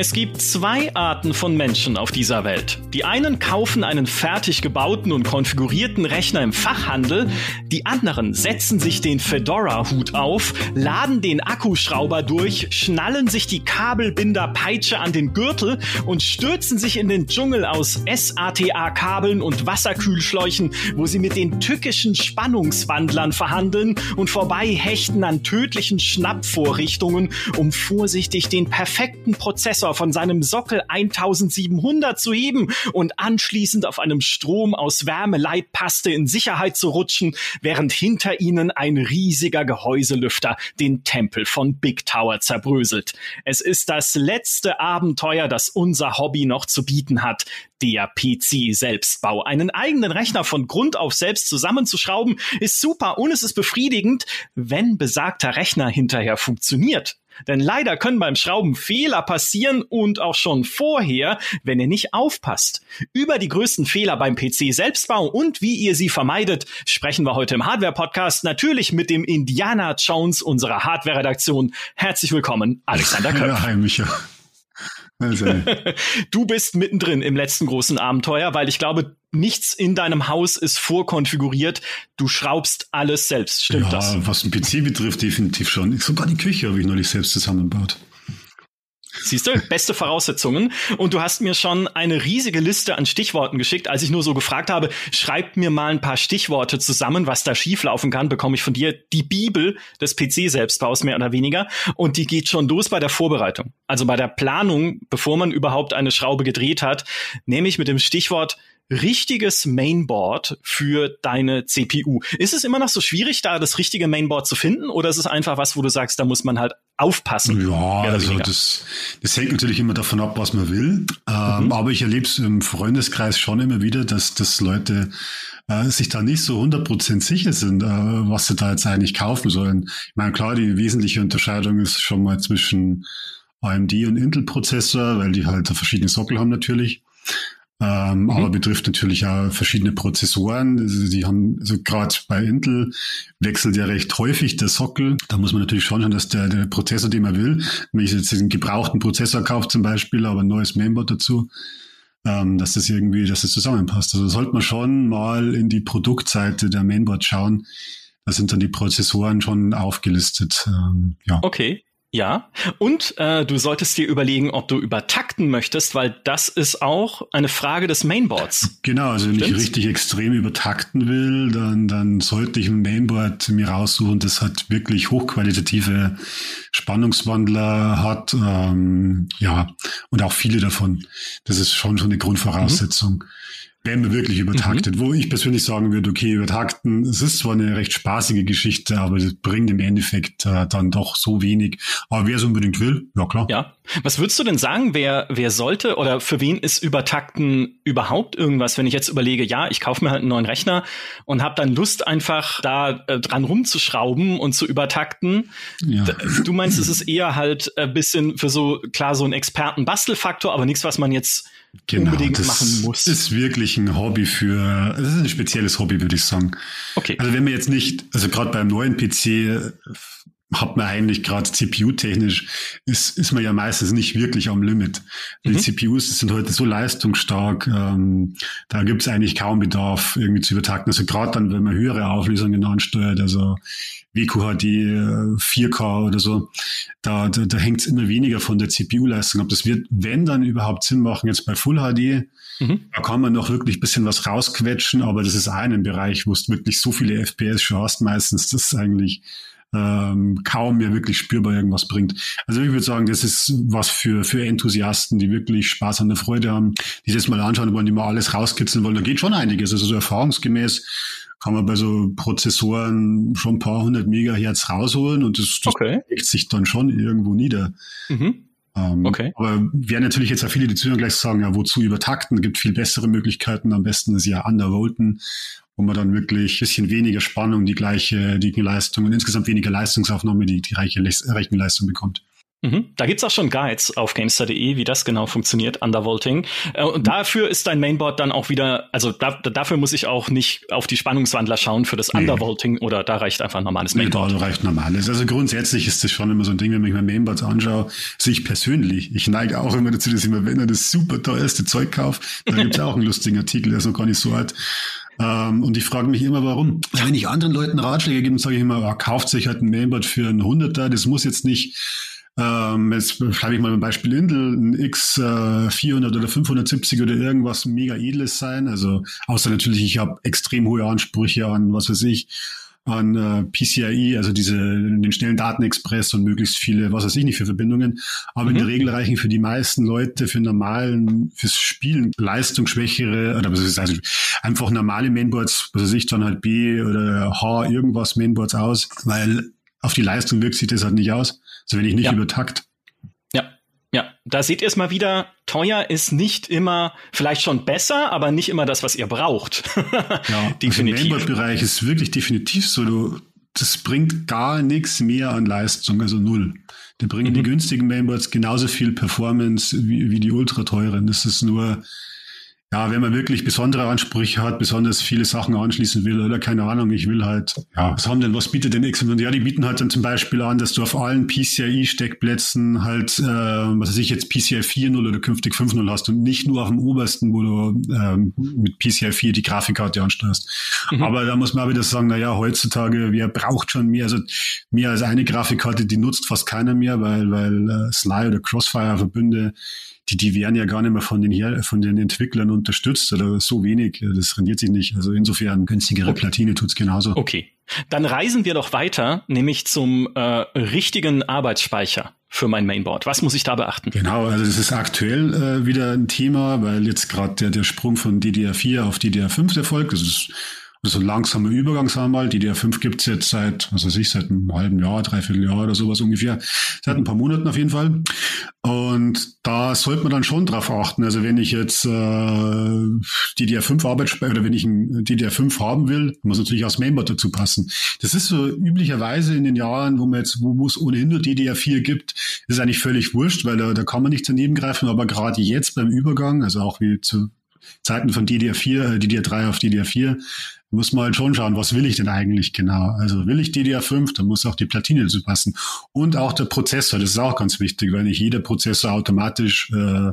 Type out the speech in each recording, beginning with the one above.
Es gibt zwei Arten von Menschen auf dieser Welt. Die einen kaufen einen fertig gebauten und konfigurierten Rechner im Fachhandel, die anderen setzen sich den Fedora-Hut auf, laden den Akkuschrauber durch, schnallen sich die Kabelbinder-Peitsche an den Gürtel und stürzen sich in den Dschungel aus SATA-Kabeln und Wasserkühlschläuchen, wo sie mit den tückischen Spannungswandlern verhandeln und vorbei hechten an tödlichen Schnappvorrichtungen, um vorsichtig den perfekten Prozessor von seinem Sockel 1700 zu heben und anschließend auf einem Strom aus Wärmeleitpaste in Sicherheit zu rutschen, während hinter ihnen ein riesiger Gehäuselüfter den Tempel von Big Tower zerbröselt. Es ist das letzte Abenteuer, das unser Hobby noch zu bieten hat. Der PC-Selbstbau. Einen eigenen Rechner von Grund auf selbst zusammenzuschrauben, ist super und es ist befriedigend, wenn besagter Rechner hinterher funktioniert. Denn leider können beim Schrauben Fehler passieren und auch schon vorher, wenn ihr nicht aufpasst. Über die größten Fehler beim PC-Selbstbau und wie ihr sie vermeidet, sprechen wir heute im Hardware-Podcast natürlich mit dem Indiana Jones unserer Hardware-Redaktion. Herzlich willkommen, Alexander Köpf. Ja, hi, Micha. du bist mittendrin im letzten großen Abenteuer, weil ich glaube, nichts in deinem Haus ist vorkonfiguriert. Du schraubst alles selbst. Stimmt ja, das? Was ein PC betrifft, definitiv schon. Sogar die Küche habe ich neulich selbst zusammengebaut. Siehst du, beste Voraussetzungen. Und du hast mir schon eine riesige Liste an Stichworten geschickt. Als ich nur so gefragt habe, schreib mir mal ein paar Stichworte zusammen, was da schieflaufen kann, bekomme ich von dir die Bibel des PC-Selbstbaus mehr oder weniger. Und die geht schon los bei der Vorbereitung. Also bei der Planung, bevor man überhaupt eine Schraube gedreht hat, nehme ich mit dem Stichwort richtiges Mainboard für deine CPU. Ist es immer noch so schwierig, da das richtige Mainboard zu finden oder ist es einfach was, wo du sagst, da muss man halt aufpassen? Ja, also das, das hängt natürlich immer davon ab, was man will. Ähm, mhm. Aber ich erlebe es im Freundeskreis schon immer wieder, dass, dass Leute äh, sich da nicht so 100% sicher sind, äh, was sie da jetzt eigentlich kaufen sollen. Ich meine, klar, die wesentliche Unterscheidung ist schon mal zwischen AMD und Intel-Prozessor, weil die halt verschiedene Sockel haben natürlich. Ähm, mhm. Aber betrifft natürlich auch verschiedene Prozessoren. Also die haben, also gerade bei Intel wechselt ja recht häufig der Sockel. Da muss man natürlich schauen, dass der, der Prozessor, den man will, wenn ich jetzt einen gebrauchten Prozessor kaufe zum Beispiel, aber ein neues Mainboard dazu, ähm, dass das irgendwie, dass das zusammenpasst. Also sollte man schon mal in die Produktseite der Mainboard schauen. Da sind dann die Prozessoren schon aufgelistet. Ähm, ja. Okay. Ja, und äh, du solltest dir überlegen, ob du übertakten möchtest, weil das ist auch eine Frage des Mainboards. Genau, also wenn Stimmt's? ich richtig extrem übertakten will, dann, dann sollte ich ein Mainboard mir raussuchen, das hat wirklich hochqualitative Spannungswandler hat, ähm, ja, und auch viele davon. Das ist schon schon eine Grundvoraussetzung. Mhm wenn man wirklich übertaktet. Mhm. Wo ich persönlich sagen würde, okay, übertakten, es ist zwar eine recht spaßige Geschichte, aber es bringt im Endeffekt äh, dann doch so wenig. Aber wer es unbedingt will, ja klar. Ja. Was würdest du denn sagen, wer, wer sollte oder für wen ist Übertakten überhaupt irgendwas, wenn ich jetzt überlege, ja, ich kaufe mir halt einen neuen Rechner und habe dann Lust, einfach da äh, dran rumzuschrauben und zu übertakten. Ja. Du meinst, es ist eher halt ein bisschen für so, klar, so ein Experten-Bastelfaktor, aber nichts, was man jetzt genau, unbedingt machen muss. Das ist wirklich ein Hobby für, das ist ein spezielles Hobby, würde ich sagen. Okay. Also wenn man jetzt nicht, also gerade beim neuen PC hat man eigentlich gerade CPU-technisch, ist, ist man ja meistens nicht wirklich am Limit. Die mhm. CPUs sind heute so leistungsstark, ähm, da gibt es eigentlich kaum Bedarf, irgendwie zu übertakten. Also gerade dann, wenn man höhere Auflösungen ansteuert, also WQHD 4K oder so, da, da, da hängt es immer weniger von der CPU-Leistung ab. Das wird, wenn dann überhaupt Sinn machen, jetzt bei Full HD, mhm. da kann man noch wirklich bisschen was rausquetschen, aber das ist einen Bereich, wo es wirklich so viele FPS schon hast meistens, das ist eigentlich ähm, kaum mehr wirklich spürbar irgendwas bringt. Also ich würde sagen, das ist was für, für Enthusiasten, die wirklich Spaß an der Freude haben, die das mal anschauen wollen, die mal alles rauskitzeln wollen. Da geht schon einiges. Also so erfahrungsgemäß kann man bei so Prozessoren schon ein paar hundert Megahertz rausholen und das, das okay. legt sich dann schon irgendwo nieder. Mhm. Ähm, okay. Aber werden natürlich jetzt auch viele, die zuhören, gleich sagen, ja, wozu übertakten? Gibt viel bessere Möglichkeiten. Am besten ist ja undervolten wo man dann wirklich ein bisschen weniger Spannung, die gleiche, die Leistung und insgesamt weniger Leistungsaufnahme, die die reiche Rechenleistung bekommt. Mhm. Da gibt's auch schon Guides auf Gamester.de, wie das genau funktioniert, Undervolting. Äh, und dafür ist dein Mainboard dann auch wieder, also da, dafür muss ich auch nicht auf die Spannungswandler schauen für das nee. Undervolting oder da reicht einfach ein normales Mainboard. Nee, da reicht normales. Also grundsätzlich ist das schon immer so ein Ding, wenn ich mir Mainboards anschaue, sehe ich persönlich. Ich neige auch immer dazu, dass ich mir, wenn er das super teuerste Zeug kauft, dann gibt's auch einen lustigen Artikel, der ist noch gar nicht so alt. Ähm, und ich frage mich immer, warum. Wenn ich anderen Leuten Ratschläge gebe, sage ich immer, ah, kauft sich halt ein Mainboard für einen Hunderter, das muss jetzt nicht ähm, jetzt schreibe ich mal ein Beispiel Intel, ein X400 äh, oder 570 oder irgendwas mega edles sein. Also außer natürlich, ich habe extrem hohe Ansprüche an, was weiß ich, an äh, PCIe, also diese den schnellen Datenexpress und möglichst viele, was weiß ich nicht für Verbindungen. Aber mhm. in der. Regel reichen für die meisten Leute für normalen, fürs Spielen leistungsschwächere oder was heißt, also einfach normale Mainboards, was weiß ich, dann halt B oder H irgendwas Mainboards aus, weil auf die Leistung wirkt sich das halt nicht aus. Also wenn ich nicht ja. übertakt. Ja, ja, da seht ihr es mal wieder, teuer ist nicht immer, vielleicht schon besser, aber nicht immer das, was ihr braucht. ja, definitiv. Also Im bereich ist wirklich definitiv so, du, das bringt gar nichts mehr an Leistung, also null. Da bringen mhm. die günstigen Mainboards genauso viel Performance wie, wie die ultra teuren. Das ist nur, ja, wenn man wirklich besondere Ansprüche hat, besonders viele Sachen anschließen will oder keine Ahnung, ich will halt, ja, was haben denn, was bietet denn X? Und ja, die bieten halt dann zum Beispiel an, dass du auf allen PCIe-Steckplätzen halt, äh, was weiß ich jetzt, PCI 4.0 oder künftig 5.0 hast und nicht nur auf dem obersten, wo du ähm, mit PCI 4 die Grafikkarte ansteuerst. Mhm. Aber da muss man auch wieder sagen, na ja, heutzutage, wer braucht schon mehr, also mehr als eine Grafikkarte, die nutzt fast keiner mehr, weil, weil äh, Sly oder Crossfire-Verbünde die, die werden ja gar nicht mehr von den, hier, von den Entwicklern unterstützt oder so wenig. Das rendiert sich nicht. Also insofern günstigere okay. Platine tut's genauso. Okay. Dann reisen wir doch weiter, nämlich zum äh, richtigen Arbeitsspeicher für mein Mainboard. Was muss ich da beachten? Genau, also das ist aktuell äh, wieder ein Thema, weil jetzt gerade der, der Sprung von DDR4 auf DDR5 erfolgt. Das ist so ein langsamer Übergang, sagen wir mal. Die DR5 gibt's jetzt seit, was weiß ich, seit einem halben Jahr, dreiviertel Jahr oder sowas ungefähr. Seit ein paar Monaten auf jeden Fall. Und da sollte man dann schon drauf achten. Also wenn ich jetzt äh, DDR5 Arbeitsspeicher oder wenn ich ein DDR5 haben will, muss natürlich auch das Mainboard dazu passen. Das ist so üblicherweise in den Jahren, wo man jetzt, wo es ohnehin nur DDR4 gibt, ist eigentlich völlig wurscht, weil da, da kann man nicht daneben greifen. Aber gerade jetzt beim Übergang, also auch wie zu Zeiten von DDR4, äh, DDR3 auf DDR4, muss man halt schon schauen, was will ich denn eigentlich genau? Also will ich DDR5, dann muss auch die Platine dazu passen. Und auch der Prozessor, das ist auch ganz wichtig, weil nicht jeder Prozessor automatisch äh,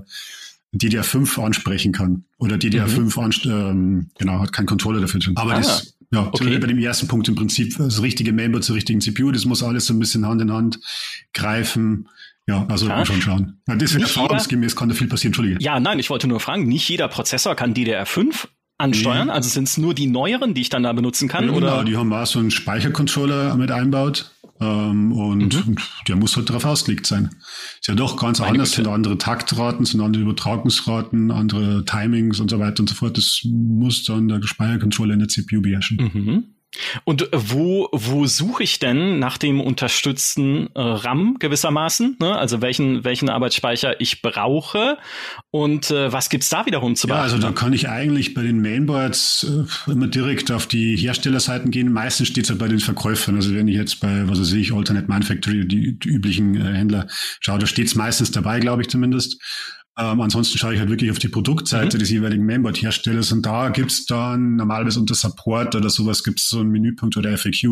DDR5 ansprechen kann. Oder DDR5 mhm. ähm, genau, hat keinen Controller dafür drin. Aber ah, das, ja, okay. bei dem ersten Punkt im Prinzip das richtige Mainboard zur richtigen CPU, das muss alles so ein bisschen Hand in Hand greifen. Ja, also ja. schon schauen. Ja, das ist erfahrungsgemäß kann da viel passieren, Entschuldige. Ja, nein, ich wollte nur fragen, nicht jeder Prozessor kann DDR5 ansteuern? Mhm. Also sind es nur die neueren, die ich dann da benutzen kann? Ja, oder? Genau, die haben auch so einen Speichercontroller mit einbaut. Ähm, und mhm. der muss halt darauf ausgelegt sein. Ist ja doch ganz Meine anders, sind andere Taktraten, sind andere Übertragungsraten, andere Timings und so weiter und so fort. Das muss dann der Speichercontroller in der CPU beherrschen. Mhm. Und wo, wo suche ich denn nach dem unterstützten äh, RAM gewissermaßen? Ne? Also welchen, welchen Arbeitsspeicher ich brauche und äh, was gibt's da wiederum zu beachten? Ja, also da kann ich eigentlich bei den Mainboards äh, immer direkt auf die Herstellerseiten gehen. Meistens steht's halt bei den Verkäufern. Also wenn ich jetzt bei, was weiß ich, Alternate Manufactory, die, die üblichen äh, Händler schaue, da steht's meistens dabei, glaube ich zumindest. Ähm, ansonsten schaue ich halt wirklich auf die Produktseite mhm. des jeweiligen Mainboard-Herstellers und da gibt's dann normalerweise unter Support oder sowas gibt's so einen Menüpunkt oder FAQ,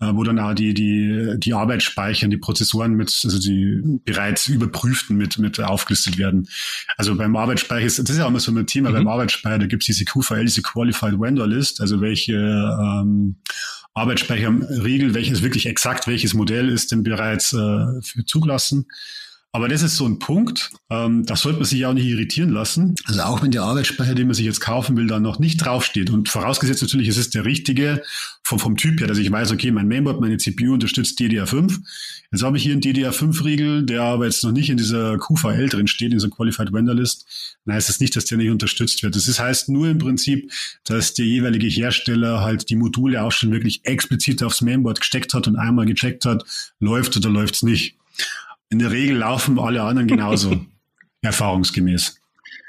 äh, wo dann auch die, die, die Arbeitsspeicher, die Prozessoren mit, also die bereits überprüften mit, mit aufgelistet werden. Also beim Arbeitsspeicher ist, das ist ja auch immer so ein Thema, mhm. beim Arbeitsspeicher, da gibt's diese QVL, diese Qualified Vendor List, also welche ähm, Arbeitsspeicherregel, welches wirklich exakt welches Modell ist denn bereits äh, zugelassen. Aber das ist so ein Punkt, ähm, da sollte man sich auch nicht irritieren lassen. Also auch wenn der Arbeitsspeicher, den man sich jetzt kaufen will, da noch nicht draufsteht und vorausgesetzt natürlich, es ist der richtige vom, vom Typ her, dass ich weiß, okay, mein Mainboard, meine CPU unterstützt DDR5. Jetzt habe ich hier einen DDR5-Riegel, der aber jetzt noch nicht in dieser QVL drin steht, in dieser Qualified Vendor List. Dann heißt es das nicht, dass der nicht unterstützt wird. Das heißt nur im Prinzip, dass der jeweilige Hersteller halt die Module auch schon wirklich explizit aufs Mainboard gesteckt hat und einmal gecheckt hat, läuft oder läuft's nicht. In der Regel laufen alle anderen genauso, erfahrungsgemäß.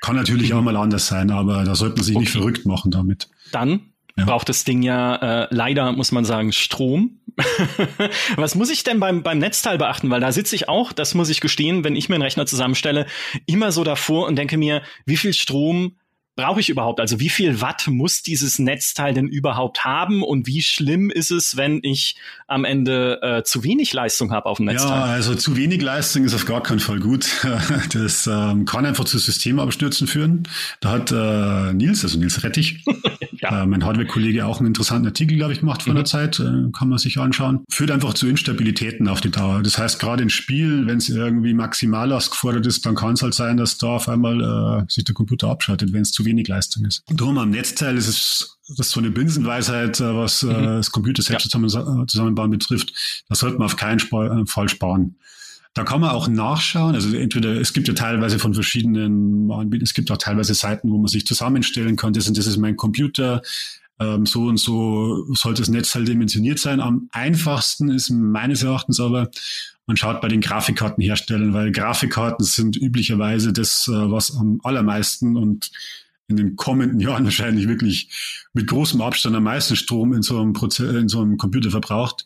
Kann natürlich auch mal anders sein, aber da sollte man sich okay. nicht verrückt machen damit. Dann ja. braucht das Ding ja äh, leider, muss man sagen, Strom. Was muss ich denn beim, beim Netzteil beachten? Weil da sitze ich auch, das muss ich gestehen, wenn ich mir einen Rechner zusammenstelle, immer so davor und denke mir, wie viel Strom brauche ich überhaupt? Also wie viel Watt muss dieses Netzteil denn überhaupt haben und wie schlimm ist es, wenn ich am Ende äh, zu wenig Leistung habe auf dem Netzteil? Ja, also zu wenig Leistung ist auf gar keinen Fall gut. Das ähm, kann einfach zu Systemabstürzen führen. Da hat äh, Nils, also Nils Rettich, ja. äh, mein Hardware-Kollege, auch einen interessanten Artikel, glaube ich, gemacht vor mhm. einer Zeit. Äh, kann man sich anschauen. Führt einfach zu Instabilitäten auf die Dauer. Das heißt, gerade in Spiel, wenn es irgendwie Maximallast gefordert ist, dann kann es halt sein, dass da auf einmal äh, sich der Computer abschaltet, wenn es zu wenig Leistung ist. Drum am Netzteil ist es das ist so eine Binsenweisheit, äh, was äh, mhm. das Computer selbst ja. Äh, zusammenbauen betrifft. Da sollte man auf keinen Fall sparen. Da kann man auch nachschauen. Also entweder es gibt ja teilweise von verschiedenen Anbietern, es gibt auch teilweise Seiten, wo man sich zusammenstellen kann. Das, und das ist mein Computer. Ähm, so und so sollte das Netzteil dimensioniert sein. Am einfachsten ist meines Erachtens aber, man schaut bei den Grafikkartenherstellern, weil Grafikkarten sind üblicherweise das, was am allermeisten und in den kommenden Jahren wahrscheinlich wirklich mit großem Abstand am meisten Strom in so einem, Proze in so einem Computer verbraucht.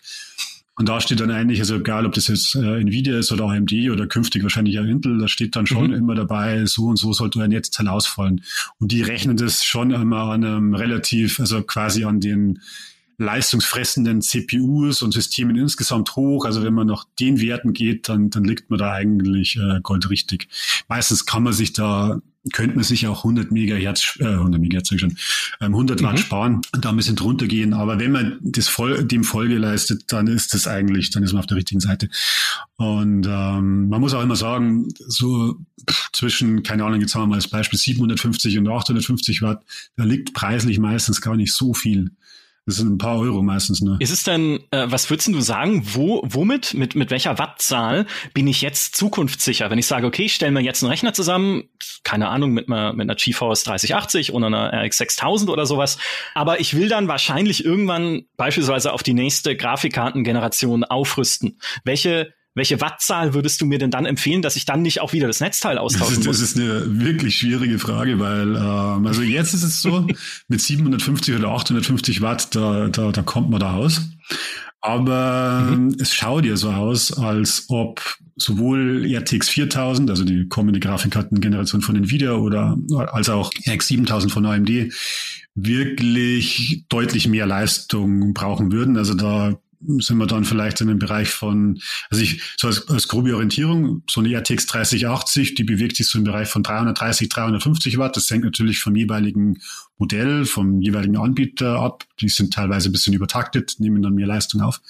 Und da steht dann eigentlich, also egal, ob das jetzt äh, Nvidia ist oder AMD oder künftig wahrscheinlich auch Intel, da steht dann schon mhm. immer dabei, so und so sollte ein Netzteil ausfallen. Und die rechnen das schon immer an einem relativ, also quasi an den leistungsfressenden CPUs und Systemen insgesamt hoch. Also wenn man nach den Werten geht, dann, dann liegt man da eigentlich äh, goldrichtig. Meistens kann man sich da könnte man sich auch 100 Megahertz, äh, 100 Megahertz schon, ähm, 100 Watt mhm. sparen und da ein bisschen drunter gehen. Aber wenn man das voll, dem Folge leistet, dann ist das eigentlich, dann ist man auf der richtigen Seite. Und ähm, man muss auch immer sagen, so zwischen, keine Ahnung, jetzt haben wir mal als Beispiel 750 und 850 Watt, da liegt preislich meistens gar nicht so viel. Das sind ein paar Euro meistens nur. Ist es denn, äh, was würdest du sagen, wo, womit, mit, mit welcher Wattzahl bin ich jetzt zukunftssicher? Wenn ich sage, okay, ich stelle mir jetzt einen Rechner zusammen, keine Ahnung, mit einer, mit einer GeForce 3080 oder einer RX 6000 oder sowas, aber ich will dann wahrscheinlich irgendwann beispielsweise auf die nächste Grafikkartengeneration aufrüsten. Welche welche Wattzahl würdest du mir denn dann empfehlen, dass ich dann nicht auch wieder das Netzteil austauschen das ist, muss? Das ist eine wirklich schwierige Frage, weil ähm, also jetzt ist es so, mit 750 oder 850 Watt, da, da, da kommt man da aus. Aber mhm. es schaut ja so aus, als ob sowohl RTX 4000, also die kommende Grafikkartengeneration von Nvidia oder als auch RX 7000 von AMD wirklich deutlich mehr Leistung brauchen würden. Also da sind wir dann vielleicht in dem Bereich von, also ich, so als, als grobe Orientierung, so eine RTX 3080, die bewegt sich so im Bereich von 330, 350 Watt. Das hängt natürlich vom jeweiligen Modell, vom jeweiligen Anbieter ab. Die sind teilweise ein bisschen übertaktet, nehmen dann mehr Leistung auf.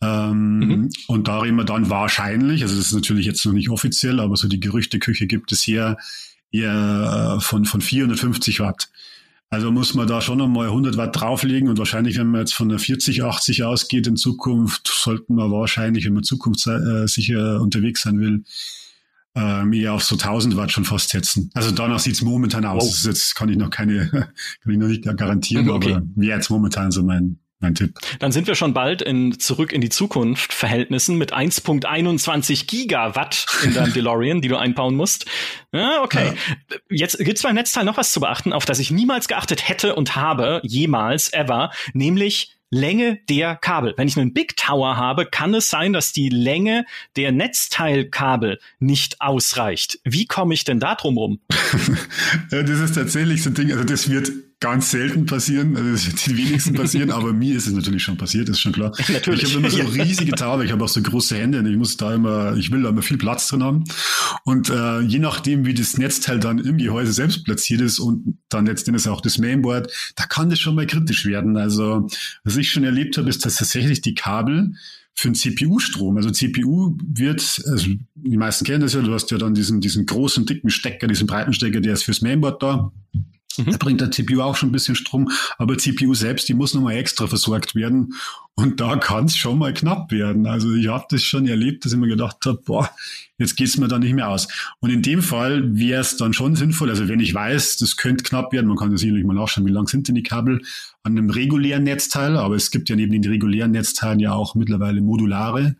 Ähm, mhm. Und da reden wir dann wahrscheinlich, also das ist natürlich jetzt noch nicht offiziell, aber so die Gerüchteküche gibt es hier eher äh, von, von 450 Watt. Also muss man da schon einmal 100 Watt drauflegen und wahrscheinlich, wenn man jetzt von der 4080 ausgeht in Zukunft, sollten wir wahrscheinlich, wenn man zukunftssicher unterwegs sein will, ähm, eher auf so 1000 Watt schon fast setzen. Also danach sieht's momentan aus. Wow. Das jetzt kann ich noch keine, kann ich noch nicht garantieren, okay. aber wäre jetzt momentan so mein, mein Tipp. Dann sind wir schon bald in zurück in die Zukunft Verhältnissen mit 1.21 Gigawatt in deinem DeLorean, die du einbauen musst. Ja, okay. Ja. Jetzt gibt's beim Netzteil noch was zu beachten, auf das ich niemals geachtet hätte und habe, jemals, ever, nämlich Länge der Kabel. Wenn ich einen Big Tower habe, kann es sein, dass die Länge der Netzteilkabel nicht ausreicht. Wie komme ich denn da drum rum? das ist tatsächlich so ein Ding, also das wird ganz selten passieren, also die wenigsten passieren, aber mir ist es natürlich schon passiert, ist schon klar. Natürlich. Ich habe immer so riesige Taube, ich habe auch so große Hände und ich muss da immer, ich will da immer viel Platz drin haben. Und äh, je nachdem, wie das Netzteil dann im Gehäuse selbst platziert ist und dann letztendlich auch das Mainboard, da kann das schon mal kritisch werden. Also was ich schon erlebt habe, ist, dass tatsächlich die Kabel für den CPU-Strom. Also CPU wird, also die meisten kennen das ja, du hast ja dann diesen, diesen großen, dicken Stecker, diesen breiten Stecker, der ist fürs Mainboard da. Mhm. Da bringt der CPU auch schon ein bisschen Strom, aber CPU selbst, die muss nochmal extra versorgt werden. Und da kann es schon mal knapp werden. Also ich habe das schon erlebt, dass ich mir gedacht habe, boah, jetzt geht's mir da nicht mehr aus. Und in dem Fall wäre es dann schon sinnvoll, also wenn ich weiß, das könnte knapp werden, man kann ja sicherlich mal nachschauen, wie lang sind denn die Kabel an einem regulären Netzteil, aber es gibt ja neben den regulären Netzteilen ja auch mittlerweile modulare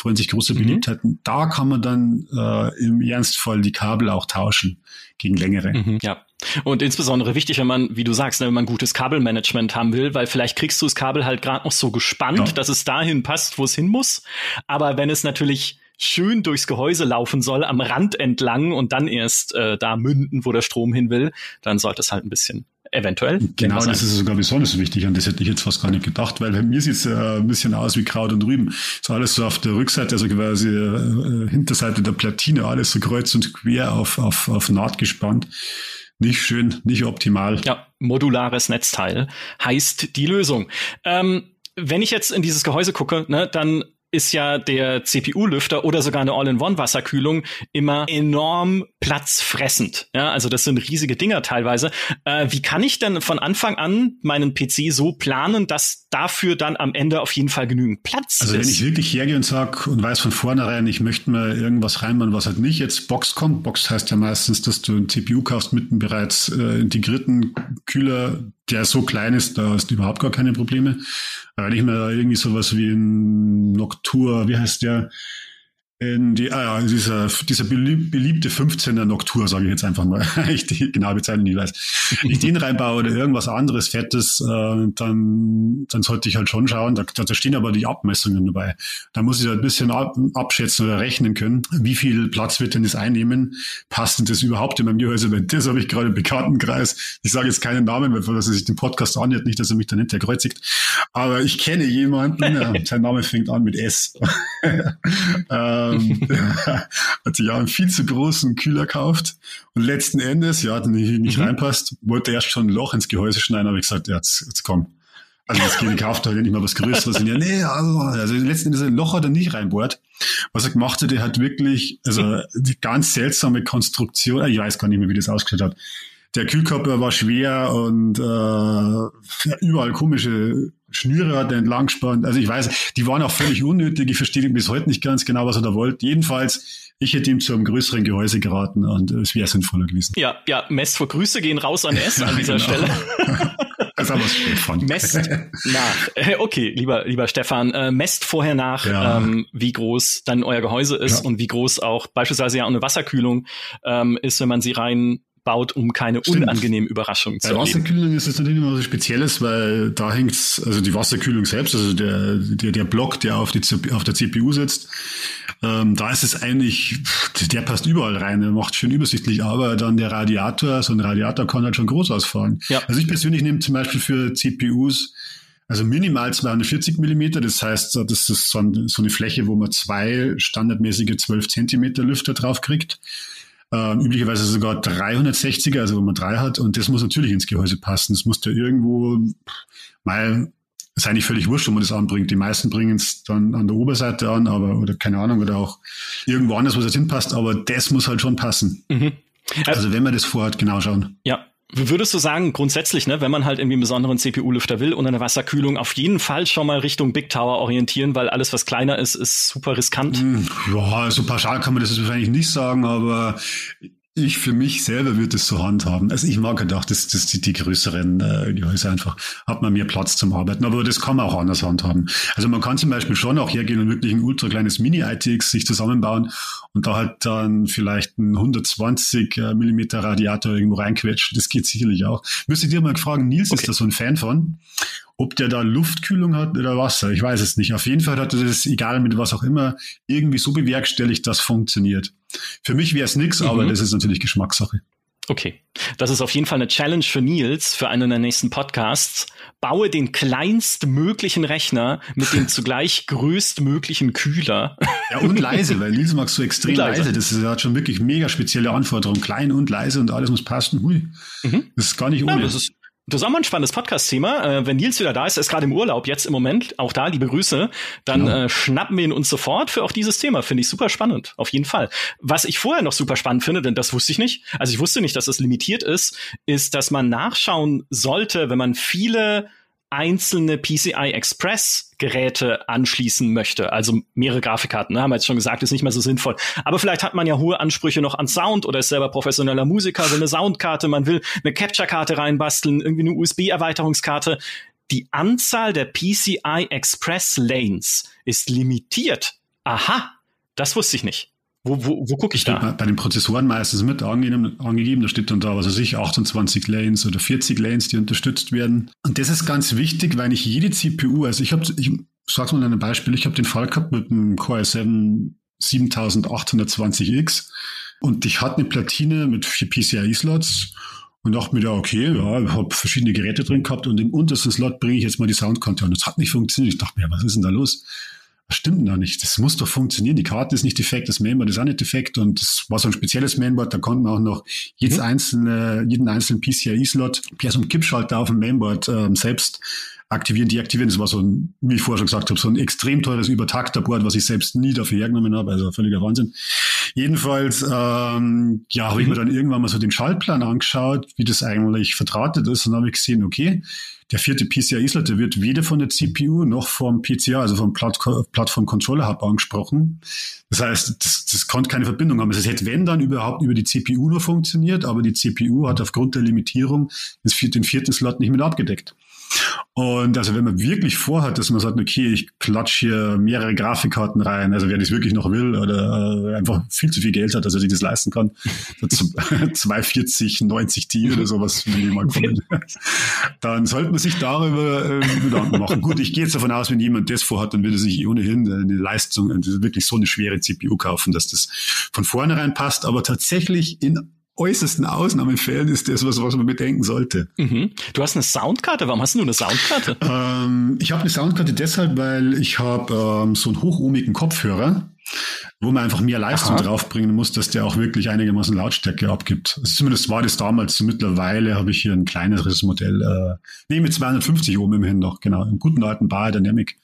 freuen sich große. Beliebtheit. Mhm. Da kann man dann äh, im Ernstfall die Kabel auch tauschen gegen längere. Mhm, ja. Und insbesondere wichtig, wenn man, wie du sagst, ne, wenn man gutes Kabelmanagement haben will, weil vielleicht kriegst du das Kabel halt gerade noch so gespannt, ja. dass es dahin passt, wo es hin muss. Aber wenn es natürlich schön durchs Gehäuse laufen soll, am Rand entlang und dann erst äh, da münden, wo der Strom hin will, dann sollte es halt ein bisschen eventuell. Genau, das ist sogar besonders wichtig und das hätte ich jetzt fast gar nicht gedacht, weil bei mir sieht es äh, ein bisschen aus wie Kraut und Rüben. So alles so auf der Rückseite, also quasi äh, Hinterseite der Platine, alles so kreuz und quer auf, auf, auf Naht gespannt. Nicht schön, nicht optimal. Ja, modulares Netzteil heißt die Lösung. Ähm, wenn ich jetzt in dieses Gehäuse gucke, ne, dann ist ja der CPU-Lüfter oder sogar eine All-in-One-Wasserkühlung immer enorm platzfressend. Ja, also das sind riesige Dinger teilweise. Äh, wie kann ich denn von Anfang an meinen PC so planen, dass dafür dann am Ende auf jeden Fall genügend Platz also ist? Also wenn ich wirklich hergehe und sag und weiß von vornherein, ich möchte mir irgendwas reinmachen, was halt nicht jetzt Box kommt. Box heißt ja meistens, dass du ein CPU kaufst mit einem bereits äh, integrierten Kühler, der so klein ist, da hast du überhaupt gar keine Probleme. Wenn ich mir irgendwie sowas wie ein Noctur, wie heißt der, in die, ah ja, dieser, dieser beliebte 15er Noctur, sage ich jetzt einfach mal, ich die genaue Bezeichnung nicht weiß. Wenn ich den reinbaue oder irgendwas anderes Fettes, äh, dann, dann sollte ich halt schon schauen, da, da stehen aber die Abmessungen dabei. Da muss ich halt ein bisschen ab, abschätzen oder rechnen können, wie viel Platz wird denn das einnehmen? Passt denn das überhaupt in meinem Gehäuse? Weil das habe ich gerade im Bekanntenkreis. Ich sage jetzt keinen Namen, weil er sich den Podcast anhört, nicht, dass er mich dann hinterher kreuzigt. Aber ich kenne jemanden, ja, sein Name fängt an mit S. ähm, ähm, hat sich ja einen viel zu großen Kühler gekauft und letzten Endes, ja, der nicht, nicht mhm. reinpasst, wollte erst schon ein Loch ins Gehäuse schneiden, aber ich gesagt, ja, jetzt, jetzt komm. Also das geht gekauft ja nicht mal was Größeres. Und ja, nee, also, also letzten Endes ein Loch hat er nicht reinbohrt. Was er gemacht hat, er hat wirklich, also die ganz seltsame Konstruktion, ich weiß gar nicht mehr, wie das ausgeschaut hat. Der Kühlkörper war schwer und äh, überall komische Schnüre hat er entlang gespannt. Also ich weiß, die waren auch völlig unnötig. Ich verstehe bis heute nicht ganz genau, was er da wollte. Jedenfalls, ich hätte ihm zu einem größeren Gehäuse geraten und es wäre sinnvoller gewesen. Ja, ja, Mest vor Grüße gehen raus an S an dieser genau. Stelle. das haben wir Stefan. Mest nach. Äh, okay, lieber, lieber Stefan, äh, messt vorher nach, ja. ähm, wie groß dann euer Gehäuse ist ja. und wie groß auch beispielsweise ja auch eine Wasserkühlung ähm, ist, wenn man sie rein baut, um keine Stimmt. unangenehmen Überraschungen zu Bei Wasserkühlung ist es natürlich immer was Spezielles, weil da hängt's, also die Wasserkühlung selbst, also der, der, der Block, der auf, die, auf der CPU sitzt, ähm, da ist es eigentlich, der passt überall rein, der macht schön übersichtlich, aber dann der Radiator, so ein Radiator kann halt schon groß ausfahren. Ja. Also ich persönlich nehme zum Beispiel für CPUs also minimal 240 Millimeter, das heißt, das ist so eine Fläche, wo man zwei standardmäßige 12 Zentimeter Lüfter drauf kriegt. Ähm, üblicherweise sogar 360er, also wo man drei hat. Und das muss natürlich ins Gehäuse passen. Das muss da irgendwo, mal, ist eigentlich völlig wurscht, wo man das anbringt. Die meisten bringen es dann an der Oberseite an, aber, oder keine Ahnung, oder auch irgendwo anders, wo es hinpasst. Aber das muss halt schon passen. Mhm. Also wenn man das vorhat, genau schauen. Ja, Würdest du sagen, grundsätzlich, ne, wenn man halt irgendwie einen besonderen CPU-Lüfter will und eine Wasserkühlung, auf jeden Fall schon mal Richtung Big Tower orientieren, weil alles, was kleiner ist, ist super riskant? Hm, ja, so pauschal kann man das wahrscheinlich nicht sagen, aber ich für mich selber würde es so handhaben. Also ich mag gedacht, dass, dass die, die größeren äh, Gehäuse einfach hat man mehr Platz zum Arbeiten, aber das kann man auch anders handhaben. Also man kann zum Beispiel schon auch hergehen und wirklich ein ultra kleines Mini-ITX sich zusammenbauen und da halt dann vielleicht ein 120 äh, Millimeter Radiator irgendwo reinquetschen. Das geht sicherlich auch. Müsste dir mal fragen, Nils okay. ist da so ein Fan von? Ob der da Luftkühlung hat oder Wasser, ich weiß es nicht. Auf jeden Fall hat er das, egal mit was auch immer, irgendwie so bewerkstelligt, dass funktioniert. Für mich wäre es nichts, mhm. aber das ist natürlich Geschmackssache. Okay, das ist auf jeden Fall eine Challenge für Nils für einen der nächsten Podcasts. Baue den kleinstmöglichen Rechner mit dem zugleich größtmöglichen Kühler. Ja, und leise, weil Nils mag so extrem leise. leise. Das ist, hat schon wirklich mega spezielle Anforderungen. Klein und leise und alles muss passen. Hui. Mhm. Das ist gar nicht ohne. Ja, das ist das ist auch mal ein spannendes Podcast-Thema. Äh, wenn Nils wieder da ist, er ist gerade im Urlaub, jetzt im Moment, auch da, liebe Grüße, dann genau. äh, schnappen wir ihn uns sofort für auch dieses Thema. Finde ich super spannend, auf jeden Fall. Was ich vorher noch super spannend finde, denn das wusste ich nicht, also ich wusste nicht, dass es limitiert ist, ist, dass man nachschauen sollte, wenn man viele einzelne PCI Express Geräte anschließen möchte, also mehrere Grafikkarten, ne, haben wir jetzt schon gesagt, ist nicht mehr so sinnvoll. Aber vielleicht hat man ja hohe Ansprüche noch an Sound oder ist selber professioneller Musiker, will eine Soundkarte, man will eine Capture-Karte reinbasteln, irgendwie eine USB-Erweiterungskarte. Die Anzahl der PCI Express Lanes ist limitiert Aha, das wusste ich nicht. Wo, wo, wo gucke ich da? Bei den Prozessoren meistens mit angegeben, angegeben, da steht dann da, was weiß ich, 28 Lanes oder 40 Lanes, die unterstützt werden. Und das ist ganz wichtig, weil nicht jede CPU, also ich habe, ich sag's mal ein Beispiel, ich habe den Fall gehabt mit dem Core i7 7820X und ich hatte eine Platine mit vier PCIe-Slots und dachte mir, ja, okay, ja, ich habe verschiedene Geräte drin gehabt und im untersten Slot bringe ich jetzt mal die Soundkarte und das hat nicht funktioniert. Ich dachte mir, was ist denn da los? Das stimmt doch nicht. Das muss doch funktionieren. Die Karte ist nicht defekt, das Mainboard ist auch nicht defekt und das war so ein spezielles Mainboard. Da konnten wir auch noch jedes mhm. einzelne, jeden einzelnen PCIe-Slot per so einem Kippschalter auf dem Mainboard ähm, selbst aktivieren, deaktivieren. Das war so ein, wie ich vorher schon gesagt habe, so ein extrem teures Übertakterboard, was ich selbst nie dafür hergenommen habe. Also völliger Wahnsinn. Jedenfalls, ähm, ja, habe ich mir dann irgendwann mal so den Schaltplan angeschaut, wie das eigentlich verdrahtet ist. Und dann habe ich gesehen, okay, der vierte PCI-Slot, der wird weder von der CPU noch vom PCA, also vom Plattform Controller Hub angesprochen. Das heißt, das, das konnte keine Verbindung haben. Es hätte, wenn dann überhaupt über die CPU nur funktioniert, aber die CPU hat aufgrund der Limitierung den vierten Slot nicht mit abgedeckt. Und also wenn man wirklich vorhat, dass man sagt, okay, ich klatsch hier mehrere Grafikkarten rein, also wer das wirklich noch will oder äh, einfach viel zu viel Geld hat, dass er sich das leisten kann, 240, 90 T oder sowas, wie die mal kommen, dann sollte man sich darüber äh, Gedanken machen. Gut, ich gehe jetzt davon aus, wenn jemand das vorhat, dann wird er sich ohnehin eine Leistung, wirklich so eine schwere CPU kaufen, dass das von vornherein passt, aber tatsächlich in äußersten Ausnahmefällen ist das was, was man bedenken sollte. Mhm. Du hast eine Soundkarte. Warum hast du eine Soundkarte? Ähm, ich habe eine Soundkarte deshalb, weil ich habe ähm, so einen hochohmigen Kopfhörer, wo man einfach mehr Leistung Aha. draufbringen muss, dass der auch wirklich einigermaßen Lautstärke abgibt. Also zumindest war das damals. So mittlerweile habe ich hier ein kleineres Modell. Äh, nee, mit 250 Ohm immerhin noch, genau. Im guten alten Bar Dynamic.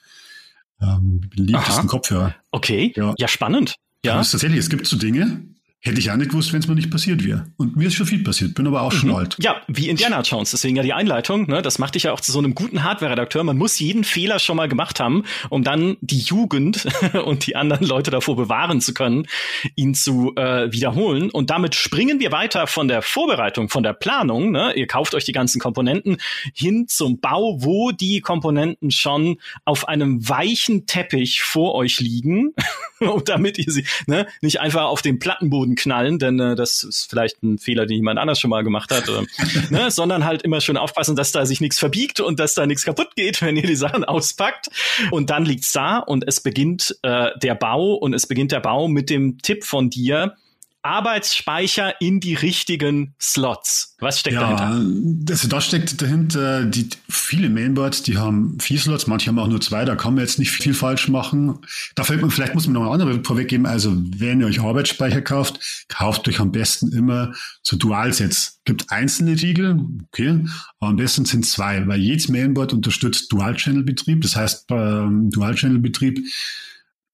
Ähm, beliebtesten Aha. Kopfhörer. Okay, ja, ja spannend. Ja. Tatsächlich, es gibt so Dinge, Hätte ich auch nicht gewusst, wenn es mir nicht passiert wäre. Und mir ist schon viel passiert, bin aber auch mhm. schon alt. Ja, wie Indiana Jones, deswegen ja die Einleitung. Ne? Das macht dich ja auch zu so einem guten Hardware-Redakteur. Man muss jeden Fehler schon mal gemacht haben, um dann die Jugend und die anderen Leute davor bewahren zu können, ihn zu äh, wiederholen. Und damit springen wir weiter von der Vorbereitung, von der Planung. Ne? Ihr kauft euch die ganzen Komponenten hin zum Bau, wo die Komponenten schon auf einem weichen Teppich vor euch liegen. und damit ihr sie ne, nicht einfach auf den Plattenboden knallen, denn äh, das ist vielleicht ein Fehler, den jemand anders schon mal gemacht hat, äh, ne, sondern halt immer schön aufpassen, dass da sich nichts verbiegt und dass da nichts kaputt geht, wenn ihr die Sachen auspackt. Und dann liegt's da und es beginnt äh, der Bau und es beginnt der Bau mit dem Tipp von dir, Arbeitsspeicher in die richtigen Slots. Was steckt ja, dahinter? Also da steckt dahinter, die, viele Mainboards, die haben vier Slots, manche haben auch nur zwei, da kann man jetzt nicht viel falsch machen. Da fällt man, vielleicht muss man noch eine andere vorweggeben. Also, wenn ihr euch Arbeitsspeicher kauft, kauft euch am besten immer so Dualsets. Gibt einzelne Riegel, okay, aber am besten sind zwei, weil jedes Mainboard unterstützt Dual-Channel-Betrieb. Das heißt, beim Dual-Channel-Betrieb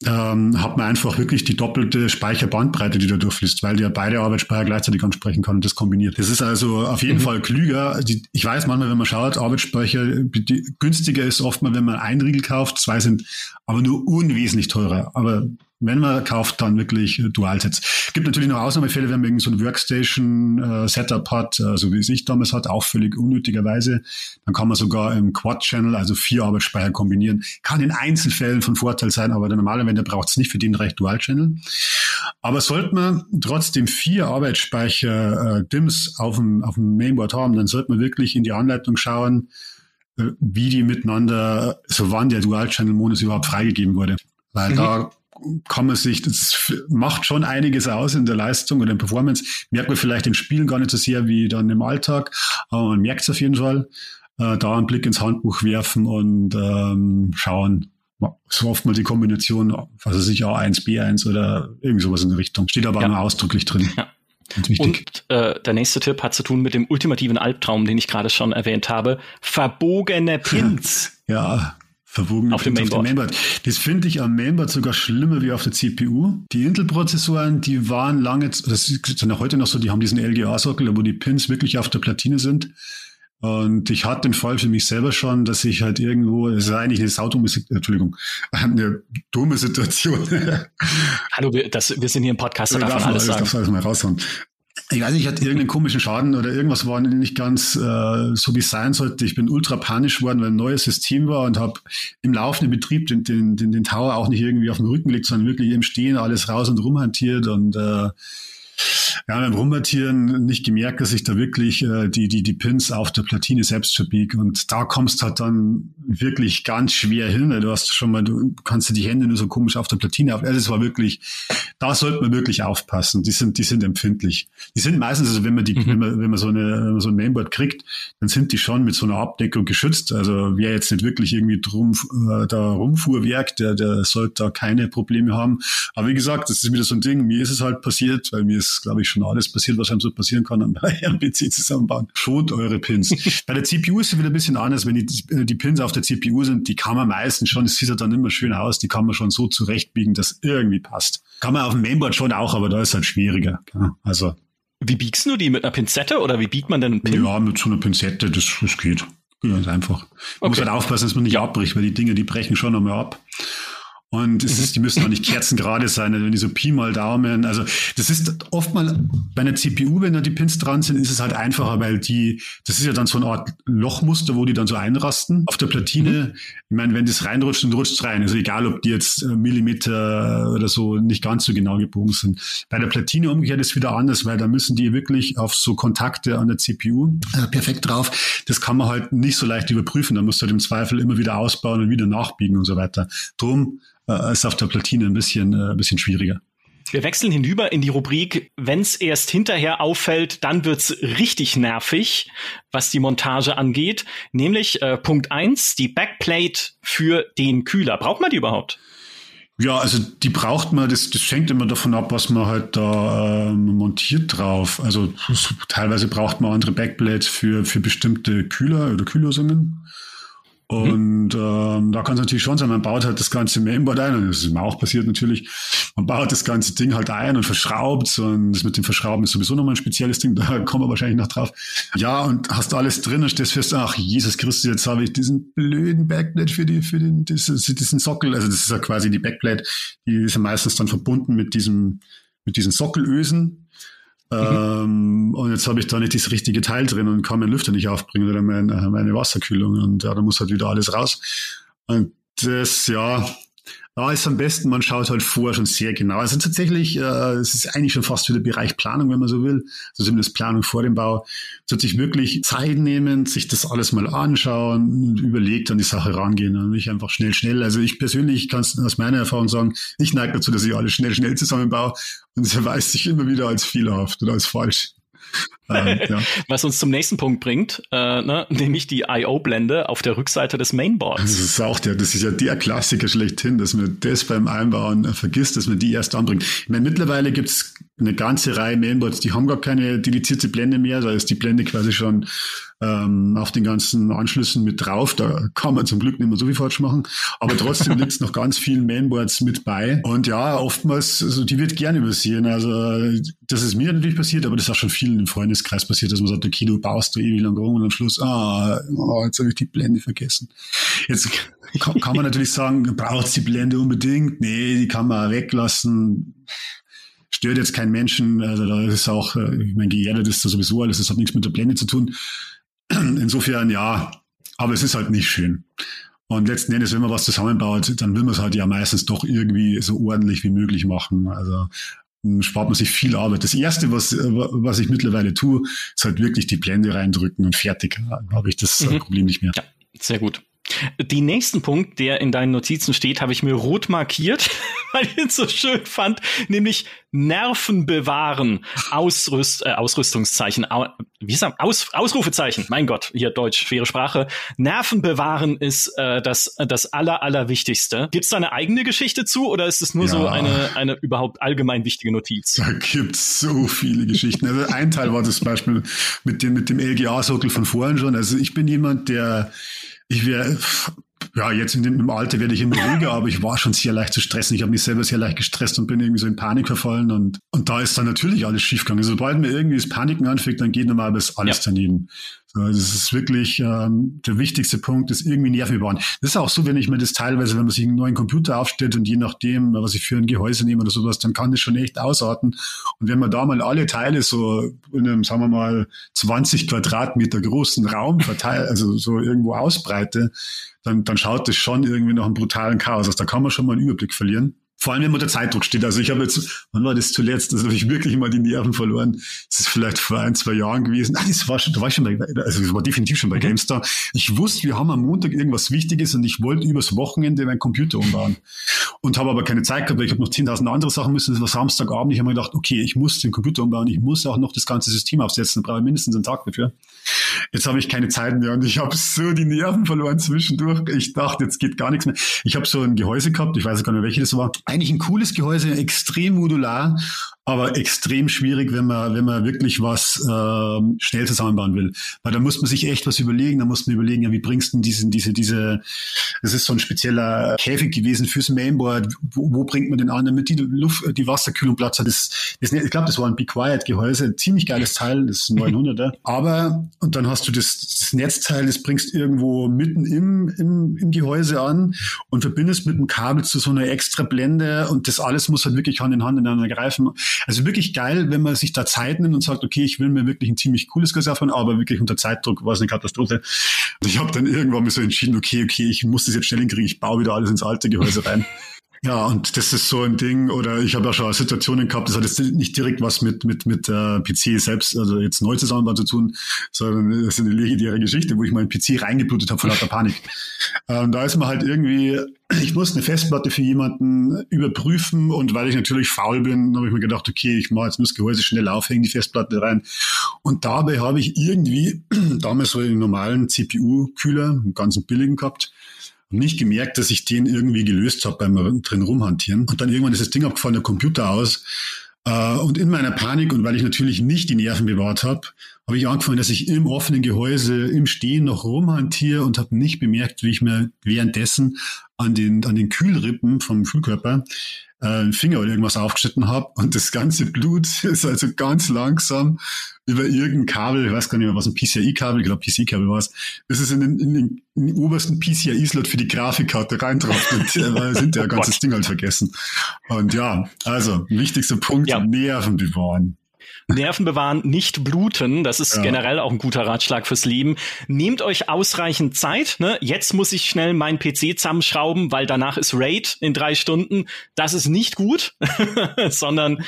ähm, hat man einfach wirklich die doppelte Speicherbandbreite, die da durchfließt, weil der beide Arbeitsspeicher gleichzeitig ansprechen kann und das kombiniert. Das ist also auf jeden mhm. Fall klüger. Die, ich weiß manchmal, wenn man schaut, Arbeitsspeicher die, günstiger ist oft mal, wenn man ein Riegel kauft, zwei sind aber nur unwesentlich teurer. Aber wenn man kauft, dann wirklich äh, Dualsets. Gibt natürlich noch Ausnahmefälle, wenn man irgend so ein Workstation-Setup äh, hat, äh, so wie es ich damals hatte, auch völlig unnötigerweise. Dann kann man sogar im Quad-Channel, also vier Arbeitsspeicher kombinieren. Kann in Einzelfällen von Vorteil sein, aber der normale Wender braucht es nicht für den Recht Dual-Channel. Aber sollte man trotzdem vier Arbeitsspeicher äh, DIMMs auf dem, auf dem Mainboard haben, dann sollte man wirklich in die Anleitung schauen, äh, wie die miteinander, so wann der Dual-Channel-Modus überhaupt freigegeben wurde. Weil mhm. da kann man sich, das macht schon einiges aus in der Leistung oder in Performance. Merkt man vielleicht im Spielen gar nicht so sehr wie dann im Alltag, aber man merkt es auf jeden Fall. Äh, da einen Blick ins Handbuch werfen und ähm, schauen, so oft mal die Kombination, was weiß ich, A1, B1 oder irgendwie sowas in der Richtung. Steht aber ja. nur ausdrücklich drin. Ja. Und äh, der nächste Tipp hat zu tun mit dem ultimativen Albtraum, den ich gerade schon erwähnt habe. Verbogene Pins. Ja, Verwogen auf dem Mainboard. Mainboard. Das finde ich am Mainboard sogar schlimmer wie auf der CPU. Die Intel-Prozessoren, die waren lange, das ist ja heute noch so, die haben diesen LGA-Sockel, wo die Pins wirklich auf der Platine sind. Und ich hatte den Fall für mich selber schon, dass ich halt irgendwo, es ist eigentlich eine saudumme, Entschuldigung, eine dumme Situation. Hallo, wir, das, wir sind hier im Podcast, da darf man alles sagen. Das alles mal raushauen. Ich weiß nicht, ich hatte irgendeinen komischen Schaden oder irgendwas war nicht ganz äh, so, wie es sein sollte. Ich bin ultra panisch geworden, weil ein neues System war und habe im laufenden Betrieb den, den, den, den Tower auch nicht irgendwie auf dem Rücken gelegt, sondern wirklich im Stehen alles raus und rumhantiert und äh, ja, beim Rumatieren nicht gemerkt, dass ich da wirklich äh, die, die, die Pins auf der Platine selbst verbiege. Und da kommst halt dann wirklich ganz schwer hin. Du hast schon mal, du kannst dir die Hände nur so komisch auf der Platine auf. Also es war wirklich, da sollte man wirklich aufpassen. Die sind, die sind empfindlich. Die sind meistens, also wenn man die, mhm. wenn man, wenn man so eine, wenn man so ein Mainboard kriegt, dann sind die schon mit so einer Abdeckung geschützt. Also wer jetzt nicht wirklich irgendwie drum, äh, da rumfuhrwerk, der, der sollte da keine Probleme haben. Aber wie gesagt, das ist wieder so ein Ding. Mir ist es halt passiert, weil mir ist, glaube ich, schon alles passiert, was einem so passieren kann an einem PC zusammenbauen. Schont eure Pins. Bei der CPU ist es wieder ein bisschen anders. Wenn die, die Pins auf der CPU sind, die kann man meistens schon, es sieht ja dann immer schön aus, die kann man schon so zurechtbiegen, dass irgendwie passt. Kann man auf dem Mainboard schon auch, aber da ist halt schwieriger. Also. Wie biegst du die mit einer Pinzette oder wie biegt man denn einen Pin? Ja, mit so einer Pinzette, das, das geht. Ganz einfach. Man okay. muss halt aufpassen, dass man nicht abbricht, weil die Dinge, die brechen schon einmal ab. Und es ist, die müssen auch nicht kerzengerade sein, also wenn die so Pi mal Daumen. Also das ist oft mal bei einer CPU, wenn da die Pins dran sind, ist es halt einfacher, weil die, das ist ja dann so eine Art Lochmuster, wo die dann so einrasten. Auf der Platine, mhm. ich meine, wenn das reinrutscht, dann rutscht es rein. Also egal, ob die jetzt äh, Millimeter oder so nicht ganz so genau gebogen sind. Bei der Platine umgekehrt ist wieder anders, weil da müssen die wirklich auf so Kontakte an der CPU äh, perfekt drauf. Das kann man halt nicht so leicht überprüfen. Da muss du halt im Zweifel immer wieder ausbauen und wieder nachbiegen und so weiter. Drum äh, ist auf der Platine ein bisschen, äh, ein bisschen schwieriger. Wir wechseln hinüber in die Rubrik, wenn es erst hinterher auffällt, dann wird's richtig nervig, was die Montage angeht. Nämlich äh, Punkt eins: die Backplate für den Kühler. Braucht man die überhaupt? Ja, also die braucht man, das, das hängt immer davon ab, was man halt da ähm, montiert drauf. Also teilweise braucht man andere Backplates für, für bestimmte Kühler oder Kühllösungen. Und ähm, da kann es natürlich schon sein, man baut halt das ganze Mainboard ein, und das ist mir auch passiert natürlich, man baut das ganze Ding halt ein und verschraubt und das mit dem Verschrauben ist sowieso nochmal ein spezielles Ding, da kommen wir wahrscheinlich noch drauf. Ja, und hast alles drin und stehst fest, ach Jesus Christus, jetzt habe ich diesen blöden Backplate für die, für den, diesen, diesen Sockel, also das ist ja quasi die Backplate, die ist ja meistens dann verbunden mit diesem, mit diesen Sockelösen, ähm, und jetzt habe ich da nicht das richtige Teil drin und kann meinen Lüfter nicht aufbringen oder mein, äh, meine Wasserkühlung. Und ja, da muss halt wieder alles raus. Und das, ja, da ist am besten, man schaut halt vorher schon sehr genau. Also tatsächlich, äh, es ist eigentlich schon fast wieder Bereich Planung, wenn man so will. Also zumindest Planung vor dem Bau. Sollte sich wirklich Zeit nehmen, sich das alles mal anschauen und überlegt an die Sache rangehen und nicht einfach schnell, schnell. Also ich persönlich kann es aus meiner Erfahrung sagen, ich neige dazu, dass ich alles schnell, schnell zusammenbaue und es erweist sich immer wieder als fehlerhaft oder als falsch. Ähm, ja. Was uns zum nächsten Punkt bringt, äh, ne, nämlich die I.O.-Blende auf der Rückseite des Mainboards. Das ist auch der, das ist ja der Klassiker schlechthin, dass man das beim Einbauen vergisst, dass man die erst anbringt. Ich meine, mittlerweile gibt's eine ganze Reihe Mainboards, die haben gar keine dedizierte Blende mehr, da ist die Blende quasi schon ähm, auf den ganzen Anschlüssen mit drauf. Da kann man zum Glück nicht mehr so viel falsch machen. Aber trotzdem liegt noch ganz vielen Mainboards mit bei. Und ja, oftmals, also die wird gerne übersehen. Also das ist mir natürlich passiert, aber das ist auch schon vielen im Freundeskreis passiert, dass man sagt, okay, du baust du ewig lang rum und am Schluss, ah, oh, jetzt habe ich die Blende vergessen. Jetzt kann, kann man natürlich sagen, braucht die Blende unbedingt? Nee, die kann man weglassen stört jetzt keinen Menschen. Also da ist auch, äh, ich meine, geerdet ist da sowieso alles, das hat nichts mit der Blende zu tun. Insofern ja, aber es ist halt nicht schön. Und letzten Endes, wenn man was zusammenbaut, dann will man es halt ja meistens doch irgendwie so ordentlich wie möglich machen. Also spart man sich viel Arbeit. Das erste, was, was ich mittlerweile tue, ist halt wirklich die Blende reindrücken und fertig. Dann habe ich das mhm. Problem nicht mehr. Ja, sehr gut. Den nächsten Punkt, der in deinen Notizen steht, habe ich mir rot markiert, weil ich ihn so schön fand, nämlich Nerven bewahren, Ausrüst, äh, Ausrüstungszeichen, au, wie sagen, Aus, Ausrufezeichen, mein Gott, hier Deutsch, schwere Sprache. Nerven bewahren ist äh, das, das aller, allerwichtigste. Gibt es da eine eigene Geschichte zu oder ist es nur ja. so eine, eine überhaupt allgemein wichtige Notiz? Da gibt's so viele Geschichten. Also ein Teil war das Beispiel mit dem, mit dem LGA-Sockel von vorhin schon. Also ich bin jemand, der ich wäre, ja, jetzt in dem, im Alter werde ich immer ruhiger, aber ich war schon sehr leicht zu stressen. Ich habe mich selber sehr leicht gestresst und bin irgendwie so in Panik verfallen und, und da ist dann natürlich alles schiefgegangen. Sobald mir irgendwie das Paniken anfängt, dann geht normalerweise alles ja. daneben. Das ist wirklich ähm, der wichtigste Punkt, ist irgendwie Nerven bewahren. Das ist auch so, wenn ich mir das teilweise, wenn man sich einen neuen Computer aufstellt und je nachdem, was ich für ein Gehäuse nehme oder sowas, dann kann das schon echt ausarten. Und wenn man da mal alle Teile so in einem, sagen wir mal, 20 Quadratmeter großen Raum verteilt, also so irgendwo ausbreite, dann, dann schaut das schon irgendwie nach einem brutalen Chaos aus. Da kann man schon mal einen Überblick verlieren. Vor allem, wenn man unter Zeitdruck steht. Also ich habe jetzt, wann war das zuletzt? Also habe ich wirklich mal die Nerven verloren. Das ist vielleicht vor ein, zwei Jahren gewesen. Ah, das war schon, da war ich schon bei, also das war definitiv schon bei mhm. GameStar. Ich wusste, wir haben am Montag irgendwas Wichtiges und ich wollte übers Wochenende meinen Computer umbauen. Und habe aber keine Zeit gehabt, weil ich habe noch 10.000 andere Sachen müssen. Das war Samstagabend. Ich habe mir gedacht, okay, ich muss den Computer umbauen. Ich muss auch noch das ganze System aufsetzen. Da brauche ich mindestens einen Tag dafür. Jetzt habe ich keine Zeit mehr und ich habe so die Nerven verloren zwischendurch. Ich dachte, jetzt geht gar nichts mehr. Ich habe so ein Gehäuse gehabt, ich weiß gar nicht, welches das war. Eigentlich ein cooles Gehäuse, extrem modular, aber extrem schwierig, wenn man, wenn man wirklich was äh, schnell zusammenbauen will. Weil da muss man sich echt was überlegen, da muss man überlegen, ja, wie bringst du denn diesen, diese, diese, das ist so ein spezieller Käfig gewesen fürs Mainboard, wo, wo bringt man den an, damit die Luft, die Wasserkühlung Platz hat. Das, das, ich glaube, das war ein Be Quiet Gehäuse, ziemlich geiles Teil, das ist ein 900er. Aber, und dann hast du das, das Netzteil, das bringst irgendwo mitten im, im, im Gehäuse an und verbindest mit einem Kabel zu so einer extra Blende und das alles muss halt wirklich Hand in Hand ineinander greifen. Also wirklich geil, wenn man sich da Zeit nimmt und sagt, okay, ich will mir wirklich ein ziemlich cooles Gehäuse aufbauen, aber wirklich unter Zeitdruck war es eine Katastrophe. Und ich habe dann irgendwann mir so entschieden, okay, okay, ich muss das jetzt schnell hinkriegen, ich baue wieder alles ins alte Gehäuse rein. Ja, und das ist so ein Ding, oder ich habe ja schon Situationen gehabt, das hat jetzt nicht direkt was mit, mit, mit äh, PC selbst, also jetzt neu zusammenbauen zu tun, sondern das ist eine legendäre Geschichte, wo ich meinen PC reingeblutet habe von lauter Panik. ähm, da ist man halt irgendwie, ich muss eine Festplatte für jemanden überprüfen und weil ich natürlich faul bin, habe ich mir gedacht, okay, ich mache jetzt nur das Gehäuse schnell aufhängen, die Festplatte rein. Und dabei habe ich irgendwie damals so einen normalen CPU-Kühler, einen ganzen billigen gehabt, nicht gemerkt, dass ich den irgendwie gelöst habe beim drin rumhantieren. Und dann irgendwann ist das Ding abgefallen, der Computer aus. Äh, und in meiner Panik und weil ich natürlich nicht die Nerven bewahrt habe, habe ich angefangen, dass ich im offenen Gehäuse im Stehen noch rumhantiere und habe nicht bemerkt, wie ich mir währenddessen an den, an den Kühlrippen vom Kühlkörper äh, einen Finger oder irgendwas aufgeschnitten habe und das ganze Blut ist also ganz langsam über irgendein Kabel, ich weiß gar nicht mehr, was ein PCI-Kabel, ich glaube PCI-Kabel war es, ist es in den, in den, in den obersten PCI-Slot für die Grafikkarte und äh, sind ja ganzes Ding halt vergessen. Und ja, also wichtigster Punkt, ja. Nerven bewahren. Nerven bewahren, nicht bluten. Das ist ja. generell auch ein guter Ratschlag fürs Leben. Nehmt euch ausreichend Zeit. Ne? Jetzt muss ich schnell meinen PC zusammenschrauben, weil danach ist Raid in drei Stunden. Das ist nicht gut, sondern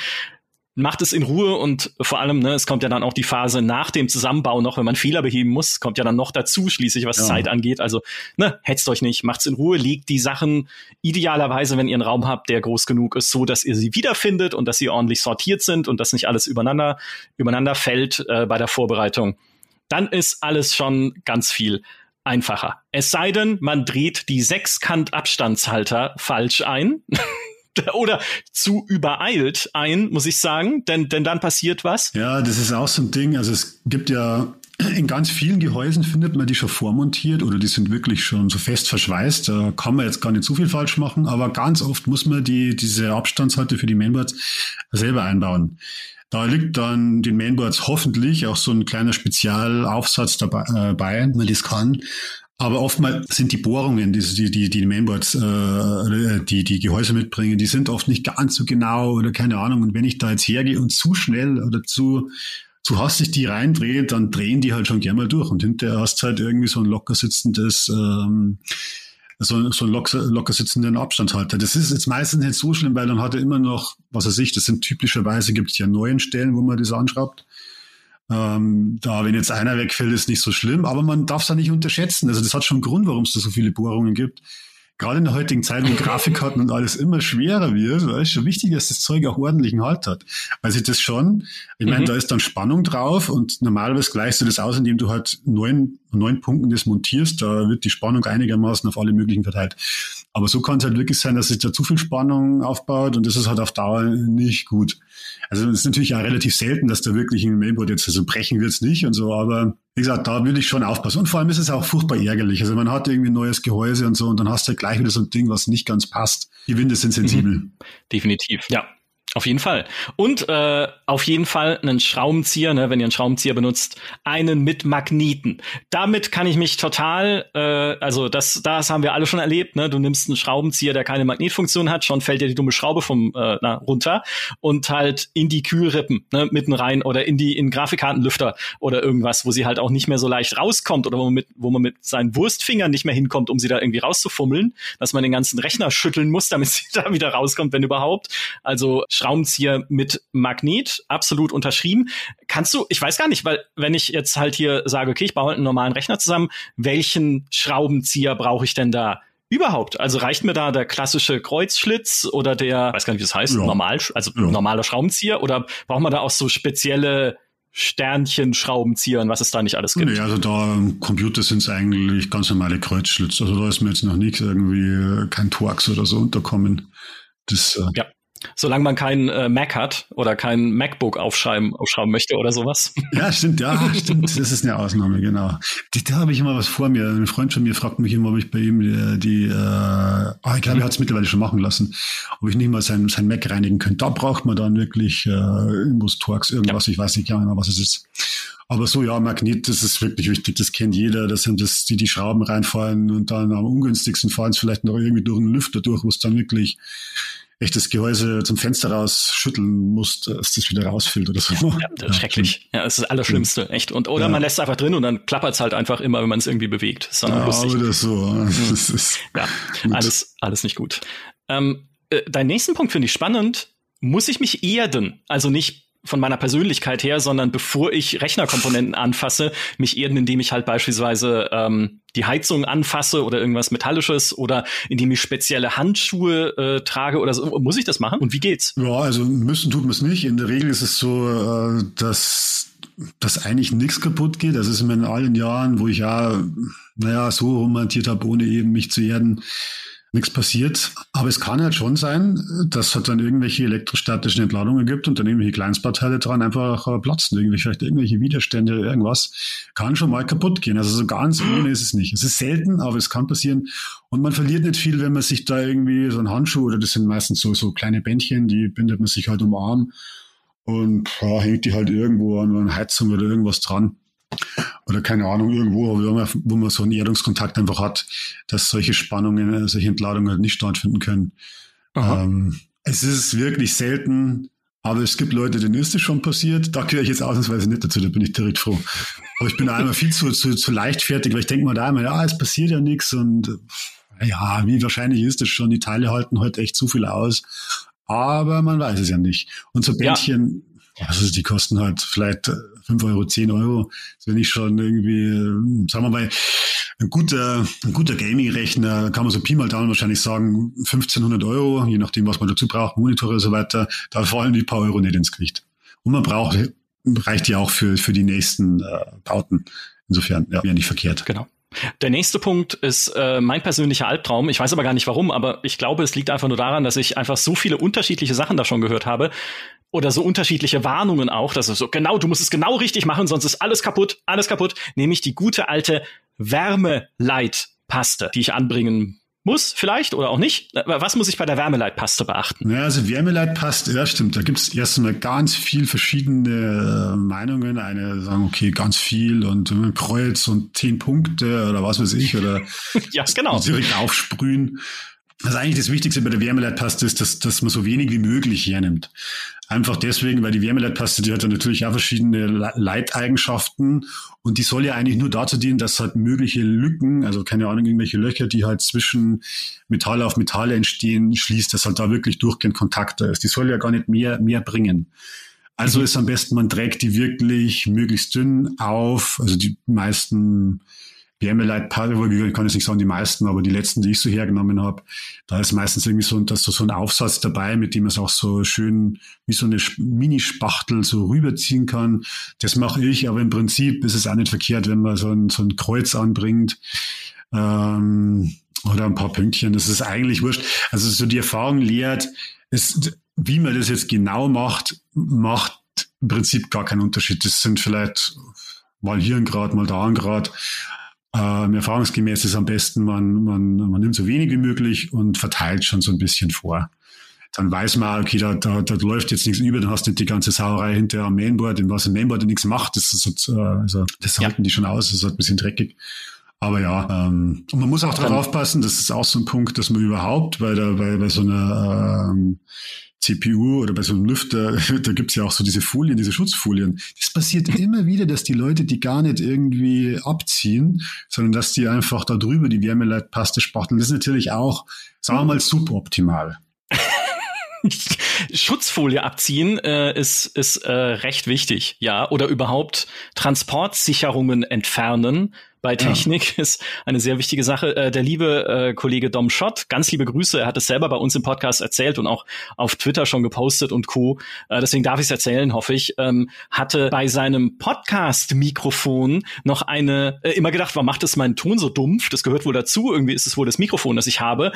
macht es in Ruhe und vor allem, ne, es kommt ja dann auch die Phase nach dem Zusammenbau noch, wenn man Fehler beheben muss, kommt ja dann noch dazu, schließlich was ja. Zeit angeht. Also, ne, hetzt euch nicht, macht's in Ruhe, legt die Sachen idealerweise, wenn ihr einen Raum habt, der groß genug ist, so, dass ihr sie wiederfindet und dass sie ordentlich sortiert sind und dass nicht alles übereinander, übereinander fällt äh, bei der Vorbereitung. Dann ist alles schon ganz viel einfacher. Es sei denn, man dreht die Sechskant-Abstandshalter falsch ein. oder zu übereilt ein, muss ich sagen, denn, denn dann passiert was. Ja, das ist auch so ein Ding. Also es gibt ja in ganz vielen Gehäusen findet man die schon vormontiert oder die sind wirklich schon so fest verschweißt. Da kann man jetzt gar nicht zu viel falsch machen, aber ganz oft muss man die, diese Abstandshalte für die Mainboards selber einbauen. Da liegt dann den Mainboards hoffentlich auch so ein kleiner Spezialaufsatz dabei, äh, bei, wenn man das kann. Aber oftmals sind die Bohrungen, die die, die, die Mainboards, äh, die die Gehäuse mitbringen, die sind oft nicht ganz so genau oder keine Ahnung. Und wenn ich da jetzt hergehe und zu schnell oder zu zu hastig die reindrehe, dann drehen die halt schon gerne mal durch. Und hinterher hast du halt irgendwie so ein locker sitzendes, ähm, so, so ein locker, locker sitzenden Abstandshalter. Das ist jetzt meistens nicht so schlimm, weil dann hat er immer noch, was weiß ich, das sind typischerweise, gibt es ja neuen Stellen, wo man das anschraubt. Ähm, da, wenn jetzt einer wegfällt, ist nicht so schlimm, aber man darf es da nicht unterschätzen. Also das hat schon einen Grund, warum es da so viele Bohrungen gibt. Gerade in der heutigen Zeit, wo Grafikkarten und alles immer schwerer wird, ist schon wichtig, dass das Zeug auch ordentlichen Halt hat. Weil sich das schon, ich meine, mhm. da ist dann Spannung drauf und normalerweise gleichst du das aus, indem du halt neun, neun Punkten das montierst, da wird die Spannung einigermaßen auf alle möglichen verteilt. Aber so kann es halt wirklich sein, dass sich da zu viel Spannung aufbaut und das ist halt auf Dauer nicht gut. Also es ist natürlich auch relativ selten, dass da wirklich ein Mainboard jetzt, also brechen wird's nicht und so, aber wie gesagt, da würde ich schon aufpassen. Und vor allem ist es auch furchtbar ärgerlich. Also man hat irgendwie ein neues Gehäuse und so und dann hast du gleich wieder so ein Ding, was nicht ganz passt. Die Winde sind sensibel. Mhm. Definitiv, ja. Auf jeden Fall. Und äh, auf jeden Fall einen Schraubenzieher, ne, wenn ihr einen Schraubenzieher benutzt, einen mit Magneten. Damit kann ich mich total, äh, also das, das haben wir alle schon erlebt. Ne? Du nimmst einen Schraubenzieher, der keine Magnetfunktion hat, schon fällt dir die dumme Schraube vom äh, na, runter und halt in die Kühlrippen ne, mitten rein oder in die in Grafikkartenlüfter oder irgendwas, wo sie halt auch nicht mehr so leicht rauskommt oder wo man mit, wo man mit seinen Wurstfingern nicht mehr hinkommt, um sie da irgendwie rauszufummeln, dass man den ganzen Rechner schütteln muss, damit sie da wieder rauskommt, wenn überhaupt. Also Schraubenzieher mit Magnet, absolut unterschrieben. Kannst du, ich weiß gar nicht, weil wenn ich jetzt halt hier sage, okay, ich baue halt einen normalen Rechner zusammen, welchen Schraubenzieher brauche ich denn da? Überhaupt. Also reicht mir da der klassische Kreuzschlitz oder der, weiß gar nicht, wie das heißt, ja. normal, also ja. normaler Schraubenzieher oder braucht man da auch so spezielle Sternchen, Schraubenzieher und was es da nicht alles gibt? Nee, also da Computer sind es eigentlich ganz normale Kreuzschlitz. Also da ist mir jetzt noch nichts irgendwie kein Torx oder so unterkommen. Das, äh, ja. Solange man keinen äh, Mac hat oder kein MacBook aufschreiben, aufschreiben möchte oder sowas. Ja, stimmt, ja, stimmt. Das ist eine Ausnahme, genau. Die, da habe ich immer was vor mir. Ein Freund von mir fragt mich immer, ob ich bei ihm die, die äh, oh, ich glaube, er hat es mittlerweile schon machen lassen, ob ich nicht mal sein, sein Mac reinigen könnte. Da braucht man dann wirklich äh, irgendwas Torx, irgendwas, ja. ich weiß nicht genau, was es ist. Aber so, ja, Magnet, das ist wirklich wichtig. Das kennt jeder. Das sind das, die die Schrauben reinfallen und dann am ungünstigsten fahren es vielleicht noch irgendwie durch einen Lüfter durch, wo es dann wirklich echt das Gehäuse zum Fenster rausschütteln musst, dass das wieder rausfällt oder so. Ja, das ist schrecklich. Ja, das ist das Allerschlimmste, echt. Und, oder ja. man lässt es einfach drin und dann klappert es halt einfach immer, wenn man es irgendwie bewegt. Ist ja, lustig. oder so. Das ist ja, alles, alles nicht gut. Ähm, äh, deinen nächsten Punkt finde ich spannend. Muss ich mich erden? Also nicht von meiner Persönlichkeit her, sondern bevor ich Rechnerkomponenten anfasse, mich erden, indem ich halt beispielsweise ähm, die Heizung anfasse oder irgendwas Metallisches oder indem ich spezielle Handschuhe äh, trage oder so. Muss ich das machen? Und wie geht's? Ja, also müssen tut man es nicht. In der Regel ist es so, äh, dass dass eigentlich nichts kaputt geht. Das ist in allen Jahren, wo ich ja, naja, so romantiert habe, ohne eben mich zu erden, nichts passiert. Aber es kann halt schon sein, dass es halt dann irgendwelche elektrostatischen Entladungen gibt und dann irgendwelche Kleinstbauteile dran einfach äh, platzen. Irgendwie vielleicht irgendwelche Widerstände, oder irgendwas. Kann schon mal kaputt gehen. Also so ganz ohne ist es nicht. Es ist selten, aber es kann passieren. Und man verliert nicht viel, wenn man sich da irgendwie so ein Handschuh oder das sind meistens so, so kleine Bändchen, die bindet man sich halt um Arm und ja, hängt die halt irgendwo an einer Heizung oder irgendwas dran oder keine Ahnung, irgendwo, wo man, wo man so einen Erdungskontakt einfach hat, dass solche Spannungen, äh, solche Entladungen halt nicht stattfinden können. Ähm, es ist wirklich selten, aber es gibt Leute, denen ist es schon passiert. Da gehöre ich jetzt ausnahmsweise nicht dazu, da bin ich direkt froh. Aber ich bin einmal viel zu, zu, zu leichtfertig, weil ich denke mal da einmal, ja, es passiert ja nichts und äh, ja, wie wahrscheinlich ist es schon, die Teile halten heute echt zu viel aus. Aber man weiß es ja nicht. Und so Bändchen, ja. also die kosten halt vielleicht äh, 5 Euro, 10 Euro. Das wenn ich schon irgendwie, äh, sagen wir mal, ein guter, ein guter Gaming-Rechner, kann man so Pi mal Daumen wahrscheinlich sagen, 1500 Euro, je nachdem, was man dazu braucht, Monitore und so weiter, da fallen die paar Euro nicht ins Gewicht. Und man braucht, reicht ja auch für, für die nächsten äh, Bauten. Insofern, ja, wäre nicht verkehrt. Genau. Der nächste Punkt ist äh, mein persönlicher Albtraum. Ich weiß aber gar nicht warum, aber ich glaube, es liegt einfach nur daran, dass ich einfach so viele unterschiedliche Sachen da schon gehört habe, oder so unterschiedliche Warnungen auch, dass es so genau, du musst es genau richtig machen, sonst ist alles kaputt, alles kaputt, nämlich die gute alte Wärmeleitpaste, die ich anbringen muss, vielleicht oder auch nicht. Was muss ich bei der Wärmeleitpaste beachten? Ja, also Wärmeleitpaste, ja stimmt, da gibt es erstmal ganz viel verschiedene äh, Meinungen. Eine sagen, okay, ganz viel und ein Kreuz und zehn Punkte oder was weiß ich, oder ja, genau. direkt aufsprühen. Also eigentlich das Wichtigste bei der Wärmeleitpaste ist, dass, dass man so wenig wie möglich hernimmt. Einfach deswegen, weil die Wärmeleitpaste, die hat ja natürlich auch verschiedene Leiteigenschaften und die soll ja eigentlich nur dazu dienen, dass halt mögliche Lücken, also keine Ahnung, irgendwelche Löcher, die halt zwischen Metall auf Metall entstehen, schließt, dass halt da wirklich durchgehend Kontakt da ist. Die soll ja gar nicht mehr, mehr bringen. Also mhm. ist am besten, man trägt die wirklich möglichst dünn auf, also die meisten Wärmeleitpaare, ich kann jetzt nicht sagen die meisten, aber die letzten, die ich so hergenommen habe, da ist meistens irgendwie so, dass so ein Aufsatz dabei, mit dem man es auch so schön wie so eine Minispachtel so rüberziehen kann. Das mache ich, aber im Prinzip ist es auch nicht verkehrt, wenn man so ein, so ein Kreuz anbringt. Ähm, oder ein paar Pünktchen. Das ist eigentlich wurscht. Also so die Erfahrung lehrt, ist, wie man das jetzt genau macht, macht im Prinzip gar keinen Unterschied. Das sind vielleicht mal hier ein Grad, mal da ein Grad. Ähm, erfahrungsgemäß ist am besten, man, man, man nimmt so wenig wie möglich und verteilt schon so ein bisschen vor. dann weiß man, okay, da, da, da läuft jetzt nichts über, dann hast du nicht die ganze Sauerei hinterher am Mainboard, und was im Mainboard nichts macht, das, ist, äh, also, das halten die schon aus, das ist halt ein bisschen dreckig. Aber ja, ähm, und man muss auch darauf aufpassen, das ist auch so ein Punkt, dass man überhaupt bei der, bei, bei so einer ähm, CPU oder bei so einem Lüfter, da gibt's ja auch so diese Folien, diese Schutzfolien. Das passiert immer wieder, dass die Leute die gar nicht irgendwie abziehen, sondern dass die einfach da drüber die Wärmeleitpaste spachteln. Das ist natürlich auch, sagen wir mal, suboptimal. Schutzfolie abziehen äh, ist, ist äh, recht wichtig, ja. Oder überhaupt Transportsicherungen entfernen bei Technik ja. ist eine sehr wichtige Sache. Äh, der liebe äh, Kollege Dom Schott, ganz liebe Grüße, er hat es selber bei uns im Podcast erzählt und auch auf Twitter schon gepostet und Co. Äh, deswegen darf ich es erzählen, hoffe ich. Ähm, hatte bei seinem Podcast-Mikrofon noch eine, äh, immer gedacht, warum macht das mein Ton so dumpf? Das gehört wohl dazu. Irgendwie ist es wohl das Mikrofon, das ich habe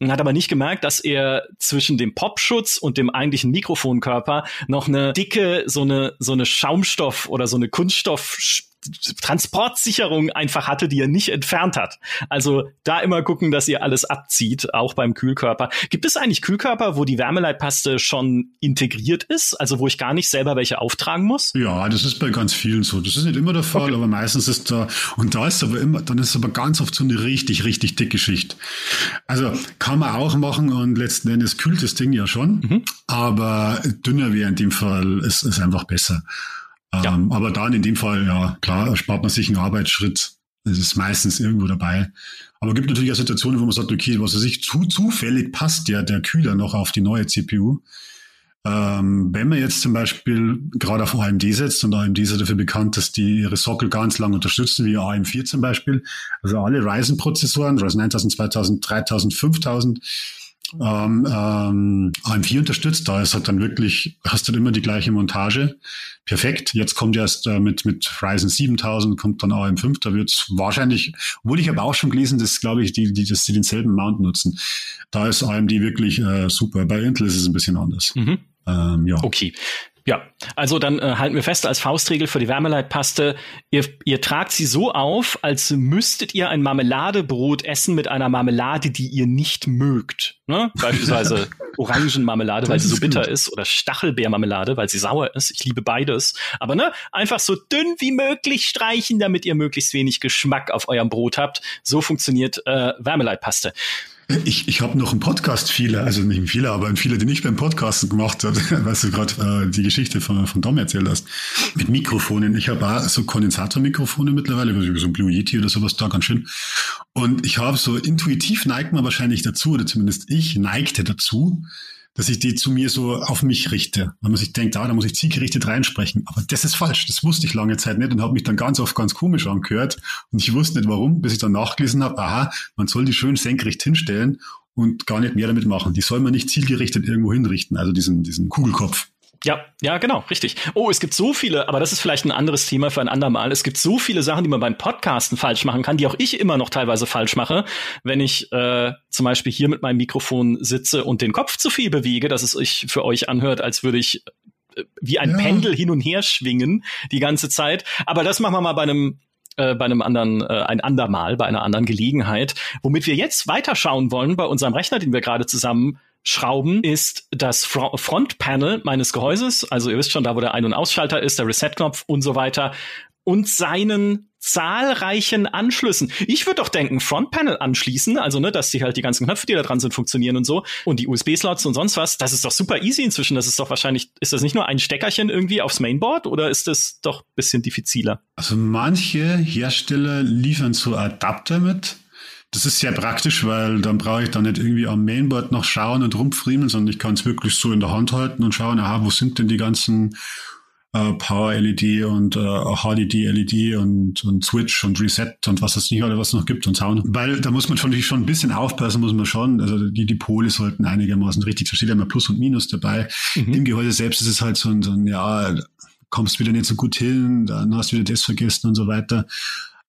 und hat aber nicht gemerkt, dass er zwischen dem Popschutz und dem eigentlichen Mikrofonkörper noch eine dicke, so eine, so eine Schaumstoff oder so eine Kunststoff Transportsicherung einfach hatte, die er nicht entfernt hat. Also da immer gucken, dass ihr alles abzieht, auch beim Kühlkörper. Gibt es eigentlich Kühlkörper, wo die Wärmeleitpaste schon integriert ist, also wo ich gar nicht selber welche auftragen muss? Ja, das ist bei ganz vielen so. Das ist nicht immer der Fall, okay. aber meistens ist da und da ist aber immer, dann ist aber ganz oft so eine richtig, richtig dicke Schicht. Also kann man auch machen und letzten Endes kühlt das Ding ja schon, mhm. aber dünner wäre in dem Fall ist, ist einfach besser. Ja. Ähm, aber dann in dem Fall, ja, klar, spart man sich einen Arbeitsschritt. Das ist meistens irgendwo dabei. Aber es gibt natürlich auch Situationen, wo man sagt, okay, was weiß ich, zu, zufällig passt ja der Kühler noch auf die neue CPU. Ähm, wenn man jetzt zum Beispiel gerade auf AMD setzt, und AMD ist ja dafür bekannt, dass die ihre Sockel ganz lang unterstützen, wie AM4 zum Beispiel, also alle Ryzen-Prozessoren, Ryzen 9000, 2000, 3000, 5000, ähm, ähm, AM4 unterstützt. Da ist halt dann wirklich, hast du dann immer die gleiche Montage. Perfekt. Jetzt kommt erst äh, mit, mit Ryzen 7000, kommt dann AM5. Da wird es wahrscheinlich, obwohl ich aber auch schon gelesen, dass, glaube ich, die, die, dass sie denselben Mount nutzen. Da ist AMD wirklich äh, super. Bei Intel ist es ein bisschen anders. Mhm. Ähm, ja. Okay. Ja, also dann äh, halten wir fest als Faustregel für die Wärmeleitpaste, ihr, ihr tragt sie so auf, als müsstet ihr ein Marmeladebrot essen mit einer Marmelade, die ihr nicht mögt. Ne? Beispielsweise Orangenmarmelade, weil sie so bitter gut. ist, oder Stachelbeermarmelade, weil sie sauer ist. Ich liebe beides. Aber ne, einfach so dünn wie möglich streichen, damit ihr möglichst wenig Geschmack auf eurem Brot habt. So funktioniert äh, Wärmeleitpaste. Ich, ich habe noch einen Podcast, viele, also nicht viele, aber ein viele, die nicht beim Podcasten gemacht hat, weil du gerade äh, die Geschichte von, von Dom erzählt hast, mit Mikrofonen. Ich habe auch so Kondensatormikrofone mittlerweile, so ein Blue Yeti oder sowas da, ganz schön. Und ich habe so intuitiv neigt man wahrscheinlich dazu, oder zumindest ich neigte dazu, dass ich die zu mir so auf mich richte. Wenn man sich denkt, ah, da muss ich zielgerichtet reinsprechen. Aber das ist falsch. Das wusste ich lange Zeit nicht und habe mich dann ganz oft ganz komisch angehört. Und ich wusste nicht warum, bis ich dann nachgelesen habe, aha, man soll die schön senkrecht hinstellen und gar nicht mehr damit machen. Die soll man nicht zielgerichtet irgendwo hinrichten, also diesen, diesen Kugelkopf. Ja, ja, genau, richtig. Oh, es gibt so viele, aber das ist vielleicht ein anderes Thema für ein andermal. Es gibt so viele Sachen, die man beim Podcasten falsch machen kann, die auch ich immer noch teilweise falsch mache, wenn ich äh, zum Beispiel hier mit meinem Mikrofon sitze und den Kopf zu viel bewege, dass es sich für euch anhört, als würde ich äh, wie ein ja. Pendel hin und her schwingen die ganze Zeit. Aber das machen wir mal bei einem äh, bei einem anderen, äh, ein andermal, bei einer anderen Gelegenheit. Womit wir jetzt weiterschauen wollen bei unserem Rechner, den wir gerade zusammen Schrauben ist das Frontpanel meines Gehäuses. Also ihr wisst schon, da wo der Ein- und Ausschalter ist, der Reset-Knopf und so weiter. Und seinen zahlreichen Anschlüssen. Ich würde doch denken, Frontpanel anschließen, also ne, dass die halt die ganzen Knöpfe, die da dran sind, funktionieren und so und die USB-Slots und sonst was. Das ist doch super easy inzwischen. Das ist doch wahrscheinlich, ist das nicht nur ein Steckerchen irgendwie aufs Mainboard oder ist das doch bisschen diffiziler? Also manche Hersteller liefern so Adapter mit. Das ist sehr praktisch, weil dann brauche ich da nicht irgendwie am Mainboard noch schauen und rumfriemeln, sondern ich kann es wirklich so in der Hand halten und schauen, aha, wo sind denn die ganzen äh, Power LED und äh, HDD LED und, und Switch und Reset und was es nicht alles was noch gibt und Sound. Weil da muss man schon, schon ein bisschen aufpassen, muss man schon. Also die, die Pole sollten einigermaßen richtig, da steht ja immer Plus und Minus dabei. Mhm. Im Gehäuse selbst ist es halt so ein, so ein, ja, kommst wieder nicht so gut hin, dann hast du wieder das vergessen und so weiter.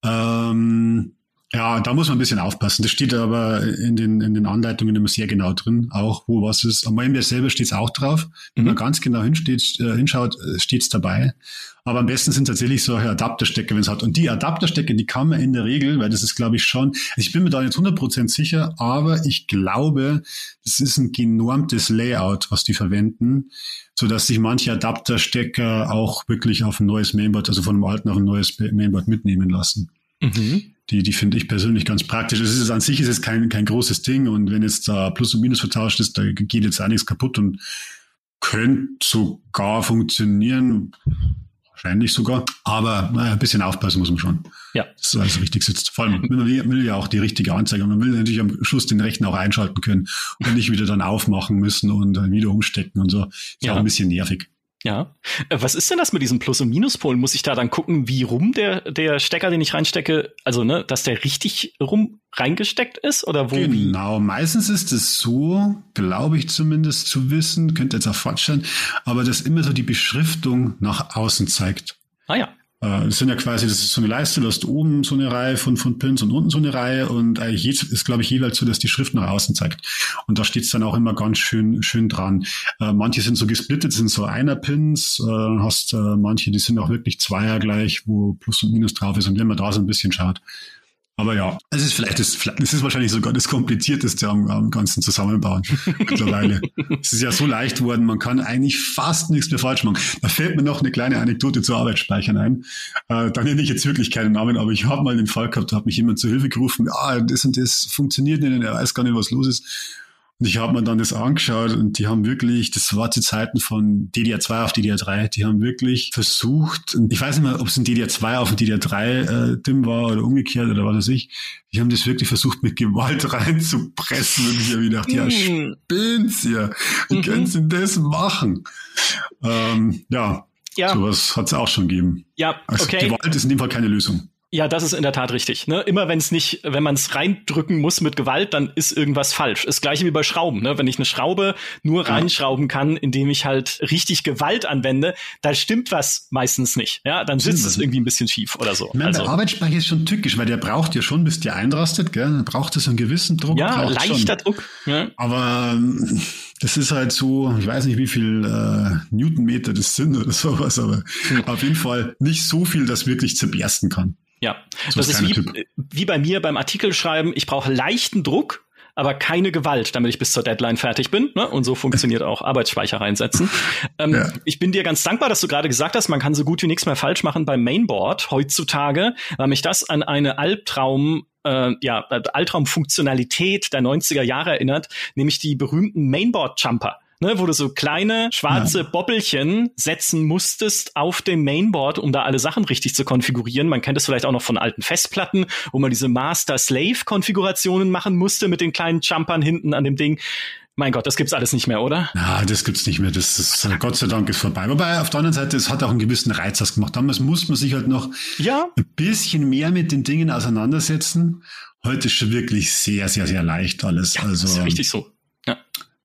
Ähm, Ja, da muss man ein bisschen aufpassen. Das steht aber in den, in den Anleitungen immer sehr genau drin, auch wo was ist. Am Mainware selber steht es auch drauf. Wenn mhm. man ganz genau hinsteht, äh, hinschaut, äh, steht es dabei. Aber am besten sind tatsächlich solche Adapterstecker, wenn es hat. Und die Adapterstecker, die kann man in der Regel, weil das ist, glaube ich, schon, also ich bin mir da nicht 100% sicher, aber ich glaube, das ist ein genormtes Layout, was die verwenden, so dass sich manche Adapterstecker auch wirklich auf ein neues Mainboard, also von einem alten auf ein neues Mainboard mitnehmen lassen. Mhm. Die, die finde ich persönlich ganz praktisch. Es ist an sich ist es kein, kein großes Ding und wenn jetzt da Plus und Minus vertauscht ist, da geht jetzt einiges kaputt und könnte sogar funktionieren. Wahrscheinlich sogar. Aber naja, ein bisschen aufpassen muss man schon. Ja. Das ist alles richtig sitzt. Vor allem, man will, will, ja auch die richtige Anzeige. Man will natürlich am Schluss den Rechner auch einschalten können und nicht wieder dann aufmachen müssen und dann wieder umstecken und so. Ist ja auch ein bisschen nervig. Ja. Äh, was ist denn das mit diesen Plus- und Minuspolen? Muss ich da dann gucken, wie rum der, der Stecker, den ich reinstecke, also ne, dass der richtig rum reingesteckt ist oder wo? Genau, meistens ist es so, glaube ich zumindest zu wissen, könnte jetzt auch sein, aber dass immer so die Beschriftung nach außen zeigt. Ah ja. Äh, das sind ja quasi, das ist so eine Leiste, du hast oben so eine Reihe von, von Pins und unten so eine Reihe und eigentlich ist, glaube ich, jeweils so, dass die Schrift nach außen zeigt. Und da steht es dann auch immer ganz schön, schön dran. Äh, manche sind so gesplittet, sind so einer Pins, äh, hast äh, manche, die sind auch wirklich Zweier gleich, wo Plus und Minus drauf ist. Und wenn man da so ein bisschen schaut, aber ja, es ist vielleicht, das, es ist wahrscheinlich sogar das Komplizierteste am, am ganzen Zusammenbauen mittlerweile. es ist ja so leicht worden, man kann eigentlich fast nichts mehr falsch machen. Da fällt mir noch eine kleine Anekdote zu Arbeitsspeichern ein. Äh, da nenne ich jetzt wirklich keinen Namen, aber ich habe mal den Fall gehabt, da hat mich jemand zur Hilfe gerufen, ja, das und das funktioniert nicht, er weiß gar nicht, was los ist. Und ich habe mir dann das angeschaut und die haben wirklich, das war zu Zeiten von DDR2 auf DDR3, die haben wirklich versucht, ich weiß nicht mehr, ob es ein DDR2 auf ein DDR3 äh, war oder umgekehrt oder was weiß ich, die haben das wirklich versucht mit Gewalt reinzupressen und ich habe gedacht, ja, hm. spinnt's ja, wie mhm. können sie das machen? Ähm, ja, ja. sowas hat es auch schon gegeben. Ja, also okay. Gewalt ist in dem Fall keine Lösung. Ja, das ist in der Tat richtig. Ne? Immer wenn es nicht, wenn man es reindrücken muss mit Gewalt, dann ist irgendwas falsch. Das gleiche wie bei Schrauben. Ne? Wenn ich eine Schraube nur reinschrauben kann, indem ich halt richtig Gewalt anwende, da stimmt was meistens nicht. Ja, dann sitzt es irgendwie ein bisschen schief oder so. Meine, also, der Arbeitsspeicher ist schon tückisch, weil der braucht ja schon, bis der einrastet, gell? Dann braucht es einen gewissen Druck. Ja, leichter schon. Druck. Ja. Aber ähm, das ist halt so, ich weiß nicht, wie viel äh, Newtonmeter das sind oder sowas, aber hm. auf jeden Fall nicht so viel, dass wirklich zerbersten kann. Ja, so das ist wie, wie bei mir beim Artikel schreiben. Ich brauche leichten Druck, aber keine Gewalt, damit ich bis zur Deadline fertig bin. Ne? Und so funktioniert auch Arbeitsspeicher reinsetzen. Ähm, ja. Ich bin dir ganz dankbar, dass du gerade gesagt hast, man kann so gut wie nichts mehr falsch machen beim Mainboard heutzutage, weil mich das an eine Albtraum äh, ja, Albtraumfunktionalität der 90er Jahre erinnert, nämlich die berühmten Mainboard-Jumper ne, wo du so kleine schwarze ja. Bobbelchen setzen musstest auf dem Mainboard, um da alle Sachen richtig zu konfigurieren. Man kennt es vielleicht auch noch von alten Festplatten, wo man diese Master-Slave-Konfigurationen machen musste mit den kleinen Jumpern hinten an dem Ding. Mein Gott, das gibt's alles nicht mehr, oder? Ja, das gibt's nicht mehr. Das ist Gott sei Dank ist vorbei. Wobei auf der anderen Seite, es hat auch einen gewissen Reiz ausgemacht. Damals muss man sich halt noch ja. ein bisschen mehr mit den Dingen auseinandersetzen. Heute ist schon wirklich sehr, sehr, sehr leicht alles. Ja, also, ist richtig so. Ja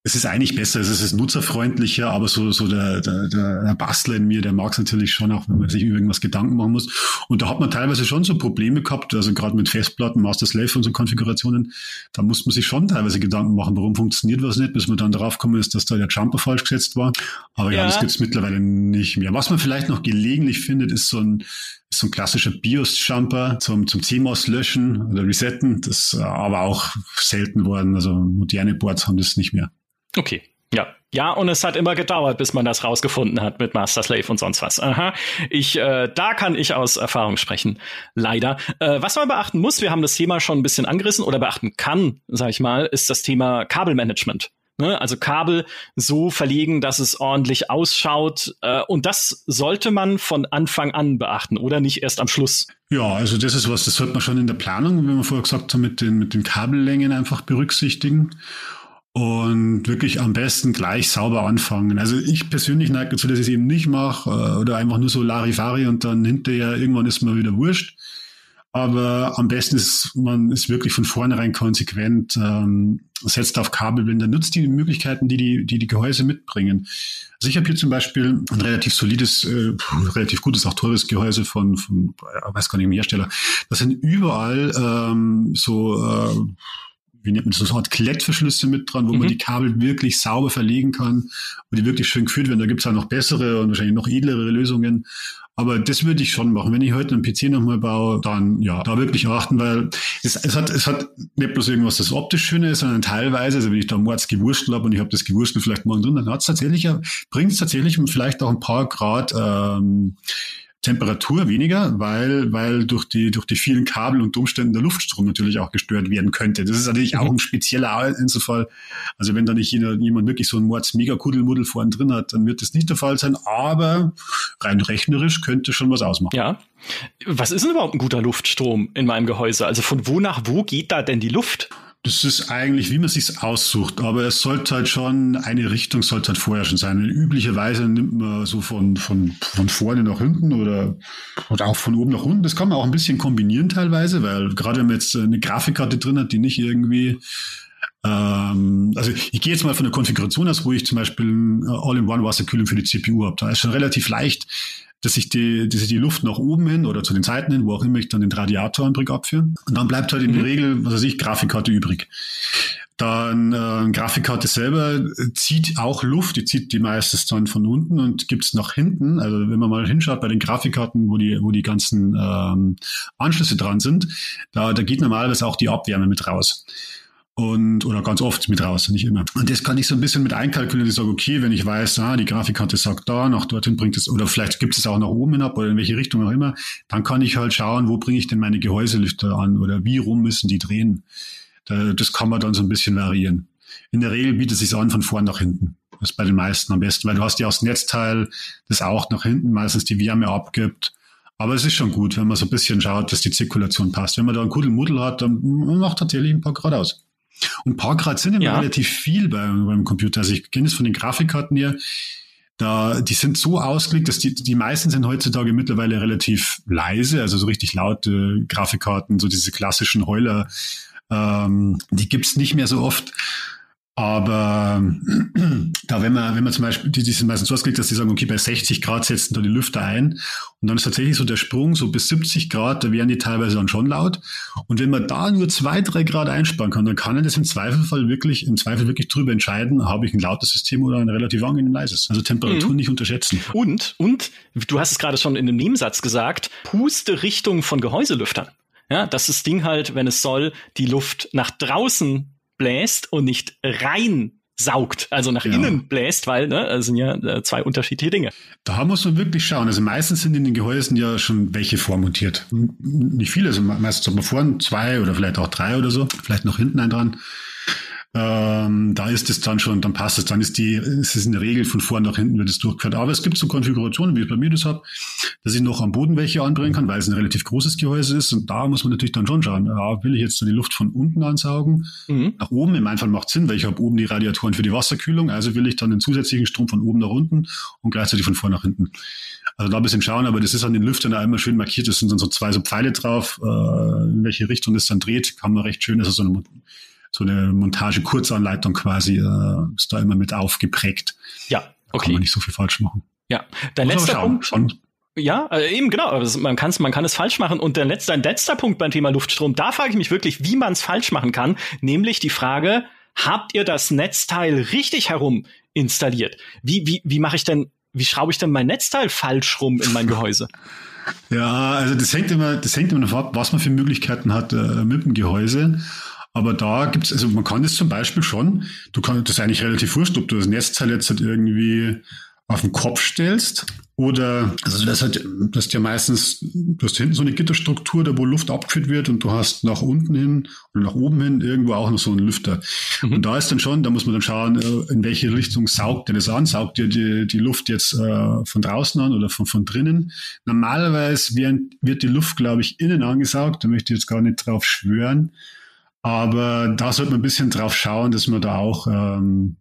es ist eigentlich besser, es ist nutzerfreundlicher, aber so, so der, der, der Bastler in mir, der mag es natürlich schon auch, wenn man sich über irgendwas Gedanken machen muss. Und da hat man teilweise schon so Probleme gehabt, also gerade mit Festplatten, Master Slave und so Konfigurationen, da muss man sich schon teilweise Gedanken machen, warum funktioniert was nicht, bis man dann drauf kommen ist, dass da der Jumper falsch gesetzt war. Aber ja, ja das gibt's mittlerweile nicht mehr. Was man vielleicht noch gelegentlich findet, ist so ein so ein klassischer BIOS-Jumper zum, zum CMOS löschen oder resetten. Das ist aber auch selten worden. Also moderne Boards haben das nicht mehr. Okay. Ja, ja, und es hat immer gedauert, bis man das rausgefunden hat mit Master Slave und sonst was. Aha. Ich, äh, da kann ich aus Erfahrung sprechen. Leider. Äh, was man beachten muss, wir haben das Thema schon ein bisschen angerissen oder beachten kann, sag ich mal, ist das Thema Kabelmanagement. Ne? Also Kabel so verlegen, dass es ordentlich ausschaut. Äh, und das sollte man von Anfang an beachten oder nicht erst am Schluss. Ja, also das ist was, das sollte man schon in der Planung, wie wir vorher gesagt haben, mit den, mit den Kabellängen einfach berücksichtigen und wirklich am besten gleich sauber anfangen. Also ich persönlich neige dazu, dass ich es eben nicht mache äh, oder einfach nur so Larifari und dann hinterher irgendwann ist mir wieder wurscht. Aber am besten ist, man ist wirklich von vornherein konsequent, ähm, setzt auf Kabelbinder, nutzt die Möglichkeiten, die die, die, die Gehäuse mitbringen. Also ich habe hier zum Beispiel ein relativ solides, äh, relativ gutes, auch teures Gehäuse von, von ich weiß gar nicht, dem Hersteller. Das sind überall ähm, so äh, wie nennt man das, so eine Art Klettverschlüsse mit dran, wo mhm. man die Kabel wirklich sauber verlegen kann und die wirklich schön geführt werden. Da gibt es auch noch bessere und wahrscheinlich noch edlere Lösungen. Aber das würde ich schon machen. Wenn ich heute einen PC nochmal baue, dann ja, da wirklich achten, weil es, es, hat, es hat nicht bloß irgendwas, das optisch schön ist, sondern teilweise, also wenn ich da mords gewurstelt habe und ich habe das Gewurstel vielleicht morgen drin, dann hat es tatsächlich, bringt es tatsächlich vielleicht auch ein paar Grad ähm, Temperatur weniger, weil, weil durch die, durch die vielen Kabel und Umständen der Luftstrom natürlich auch gestört werden könnte. Das ist natürlich auch mhm. ein spezieller Einzelfall. Also wenn da nicht jemand wirklich so ein Mords mega Kuddelmuddel vorne drin hat, dann wird das nicht der Fall sein, aber rein rechnerisch könnte schon was ausmachen. Ja. Was ist denn überhaupt ein guter Luftstrom in meinem Gehäuse? Also von wo nach wo geht da denn die Luft? Das ist eigentlich, wie man sich's aussucht, aber es sollte halt schon, eine Richtung sollte halt vorher schon sein. Üblicherweise nimmt man so von, von, von vorne nach hinten oder, oder auch von oben nach unten. Das kann man auch ein bisschen kombinieren teilweise, weil gerade wenn man jetzt eine Grafikkarte drin hat, die nicht irgendwie ähm, also ich gehe jetzt mal von der Konfiguration aus, wo ich zum Beispiel All-in-One-Wasserkühlung für die CPU habe. Da ist schon relativ leicht, dass ich die, dass ich die Luft nach oben hin oder zu den Seiten hin, wo auch immer ich dann den Radiatorenbrick abführe. Und dann bleibt halt in der mhm. Regel, was weiß ich, Grafikkarte übrig. Dann äh, Grafikkarte selber zieht auch Luft, die zieht die meistens dann von unten und gibt's nach hinten. Also wenn man mal hinschaut bei den Grafikkarten, wo die, wo die ganzen ähm, Anschlüsse dran sind, da, da geht normalerweise auch die Abwärme mit raus und oder ganz oft mit raus, nicht immer. Und das kann ich so ein bisschen mit einkalkulieren. Ich sage, okay, wenn ich weiß, ah, die Grafikkarte sagt da, nach dorthin bringt es, oder vielleicht gibt es auch nach oben hinab oder in welche Richtung auch immer, dann kann ich halt schauen, wo bringe ich denn meine Gehäuselüfter an oder wie rum müssen die drehen. Das kann man dann so ein bisschen variieren. In der Regel bietet es sich an von vorn nach hinten. Das ist bei den meisten am besten, weil du hast ja auch das Netzteil, das auch nach hinten meistens die Wärme abgibt. Aber es ist schon gut, wenn man so ein bisschen schaut, dass die Zirkulation passt. Wenn man da einen Kuddelmuddel hat, dann macht tatsächlich ein paar Grad aus. Und paar Grad sind immer ja. relativ viel beim, beim Computer. Also ich kenne es von den Grafikkarten hier. Da, die sind so ausgelegt, dass die, die meisten sind heutzutage mittlerweile relativ leise, also so richtig laute Grafikkarten, so diese klassischen Heuler, ähm, die gibt's nicht mehr so oft. Aber da, wenn man, wenn man zum Beispiel, die, die sind meistens so ausgelegt, dass die sagen, okay, bei 60 Grad setzen da die Lüfter ein. Und dann ist tatsächlich so der Sprung, so bis 70 Grad, da wären die teilweise dann schon laut. Und wenn man da nur zwei, drei Grad einsparen kann, dann kann man das im Zweifelfall wirklich, im Zweifel wirklich drüber entscheiden, habe ich ein lautes System oder ein relativ angenehm leises. Also Temperatur mhm. nicht unterschätzen. Und, und, du hast es gerade schon in dem Nebensatz gesagt, Puste Richtung von Gehäuselüftern. Ja, dass das Ding halt, wenn es soll, die Luft nach draußen bläst und nicht rein saugt, also nach ja. innen bläst, weil ne, das sind ja äh, zwei unterschiedliche Dinge. Da muss man wirklich schauen. Also meistens sind in den Gehäusen ja schon welche vormontiert. Nicht viele, also meistens hat man vorne zwei oder vielleicht auch drei oder so, vielleicht noch hinten ein dran. Ähm, da ist es dann schon, dann passt es, dann ist die, ist es in der Regel von vorn nach hinten wird es durchgeführt. Aber es gibt so Konfigurationen, wie ich bei mir das habe, dass ich noch am Boden welche anbringen kann, weil es ein relativ großes Gehäuse ist. Und da muss man natürlich dann schon schauen, ja, will ich jetzt die Luft von unten ansaugen? Mhm. Nach oben, in meinem Fall macht Sinn, weil ich habe oben die Radiatoren für die Wasserkühlung, also will ich dann den zusätzlichen Strom von oben nach unten und gleichzeitig von vorn nach hinten. Also da ein bisschen schauen, aber das ist an den Lüftern da immer schön markiert. Es sind dann so zwei so Pfeile drauf, äh, in welche Richtung es dann dreht, kann man recht schön, ist so eine so eine Montage-Kurzanleitung quasi äh, ist da immer mit aufgeprägt. Ja, okay. Kann man nicht so viel falsch machen. Ja, dein Muss letzter Punkt. Schon. Ja, äh, eben genau. Also man kann es man kann es falsch machen. Und der letzte, dein letzter Punkt beim Thema Luftstrom, da frage ich mich wirklich, wie man es falsch machen kann. Nämlich die Frage, habt ihr das Netzteil richtig herum installiert? Wie, wie, wie mache ich denn, wie schraube ich denn mein Netzteil falsch rum in mein Gehäuse? Ja, also das hängt immer, das hängt immer davon ab, was man für Möglichkeiten hat äh, mit dem Gehäuse. Aber da gibt's, also man kann das zum Beispiel schon, du kannst das eigentlich relativ wurscht, ob du das Netzteil jetzt halt irgendwie auf den Kopf stellst oder, also das hat, das ist ja meistens, du hast hinten so eine Gitterstruktur, da wo Luft abgeführt wird und du hast nach unten hin oder nach oben hin irgendwo auch noch so einen Lüfter. Mhm. Und da ist dann schon, da muss man dann schauen, äh, in welche Richtung saugt der das an? Saugt dir die, die Luft jetzt äh, von draußen an oder von, von drinnen? Normalerweise wird, wird die Luft, glaube ich, innen angesaugt, da möchte ich jetzt gar nicht drauf schwören. Aber da sollte man ein bisschen drauf schauen, dass man da auch, ähm,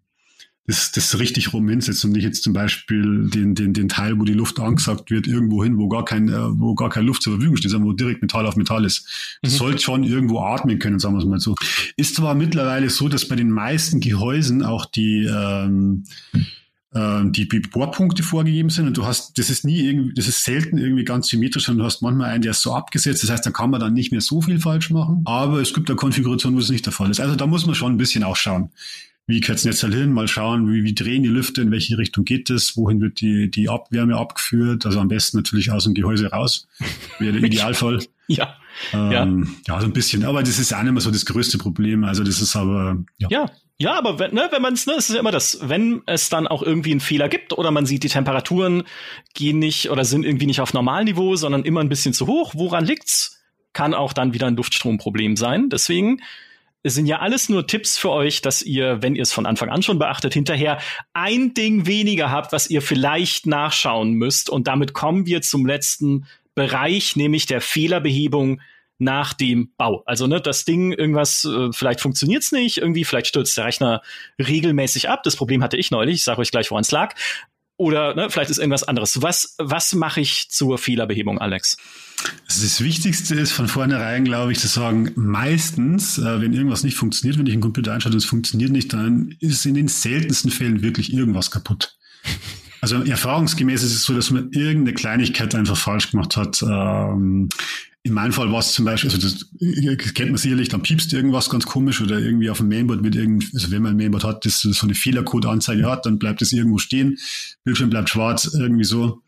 das, das richtig rum hinsetzt und nicht jetzt zum Beispiel den, den, den Teil, wo die Luft angesagt wird, irgendwo hin, wo gar kein, äh, wo gar keine Luft zur Verfügung steht, sondern wo direkt Metall auf Metall ist. Das mhm. sollte schon irgendwo atmen können, sagen wir es mal so. Ist zwar mittlerweile so, dass bei den meisten Gehäusen auch die, ähm, ähm, die Bohrpunkte vorgegeben sind und du hast, das ist nie irgendwie, das ist selten irgendwie ganz symmetrisch, sondern du hast manchmal einen, der ist so abgesetzt. Das heißt, da kann man dann nicht mehr so viel falsch machen. Aber es gibt da Konfigurationen, wo es nicht der Fall ist. Also da muss man schon ein bisschen auch schauen wie geht's jetzt halt hin, mal schauen, wie, wie drehen die Lüfte, in welche Richtung geht es, wohin wird die, die Abwärme abgeführt, also am besten natürlich aus dem Gehäuse raus, wäre der Idealfall. ja. Ähm, ja. ja, so ein bisschen, aber das ist auch nicht mehr so das größte Problem, also das ist aber, ja. Ja, ja, aber wenn, ne, wenn man es, ne, es ist ja immer das, wenn es dann auch irgendwie einen Fehler gibt oder man sieht, die Temperaturen gehen nicht oder sind irgendwie nicht auf Normalniveau, sondern immer ein bisschen zu hoch, woran liegt's? Kann auch dann wieder ein Luftstromproblem sein. Deswegen es sind ja alles nur Tipps für euch, dass ihr, wenn ihr es von Anfang an schon beachtet, hinterher ein Ding weniger habt, was ihr vielleicht nachschauen müsst. Und damit kommen wir zum letzten Bereich, nämlich der Fehlerbehebung nach dem Bau. Also ne, das Ding, irgendwas, äh, vielleicht funktioniert's nicht, irgendwie, vielleicht stürzt der Rechner regelmäßig ab. Das Problem hatte ich neulich, ich sage euch gleich, woran es lag. Oder ne, vielleicht ist irgendwas anderes. Was, was mache ich zur Fehlerbehebung, Alex? Also das Wichtigste ist von vornherein, glaube ich, zu sagen, meistens, äh, wenn irgendwas nicht funktioniert, wenn ich einen Computer einschalte und es funktioniert nicht, dann ist in den seltensten Fällen wirklich irgendwas kaputt. Also erfahrungsgemäß ist es so, dass man irgendeine Kleinigkeit einfach falsch gemacht hat. Ähm, in meinem Fall war es zum Beispiel, also das, das kennt man sicherlich, dann piepst irgendwas ganz komisch oder irgendwie auf dem Mainboard mit irgend, also wenn man ein Mainboard hat, das so eine Fehlercode-Anzeige hat, dann bleibt es irgendwo stehen, Bildschirm bleibt schwarz, irgendwie so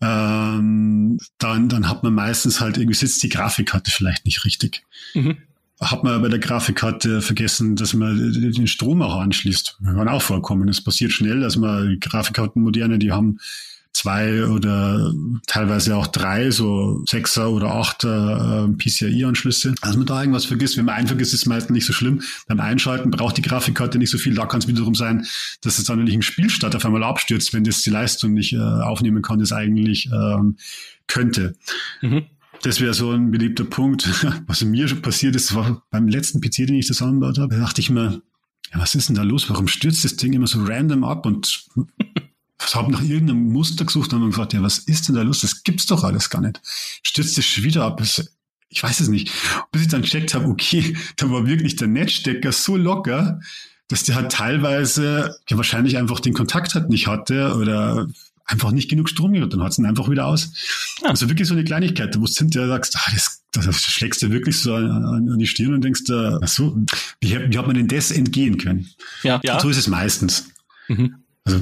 ähm, dann, dann hat man meistens halt irgendwie sitzt die Grafikkarte vielleicht nicht richtig. Mhm. Hat man bei der Grafikkarte vergessen, dass man den Strom auch anschließt. Kann auch vorkommen. Es passiert schnell, dass man Grafikkarten moderne, die haben zwei oder teilweise auch drei, so Sechser oder Achter äh, PCIe-Anschlüsse. Also man da irgendwas vergisst. Wenn man einen vergisst, ist es meistens nicht so schlimm. Beim Einschalten braucht die Grafikkarte nicht so viel. Da kann es wiederum sein, dass es dann, ich im Spielstart auf einmal abstürzt, wenn das die Leistung nicht äh, aufnehmen kann, das eigentlich ähm, könnte. Mhm. Das wäre so ein beliebter Punkt. Was mir schon passiert ist, war beim letzten PC, den ich zusammengebaut habe, da dachte ich mir, ja, was ist denn da los? Warum stürzt das Ding immer so random ab und habe nach irgendeinem Muster gesucht und habe gefragt, ja, was ist denn da los? Das gibt's doch alles gar nicht. Stürzt es schon wieder ab? Ich weiß es nicht. Bis ich dann checkt habe, okay, da war wirklich der Netzstecker so locker, dass der halt teilweise ja wahrscheinlich einfach den Kontakt halt nicht hatte oder einfach nicht genug Strom gehabt, dann hat es ihn einfach wieder aus. Ja. Also wirklich so eine Kleinigkeit, wo du hinterher sagst, ah, das, das schlägst du wirklich so an, an die Stirn und denkst, äh, ach so, wie, wie hat man denn das entgehen können? Ja, ja. So ist es meistens. Mhm. Also,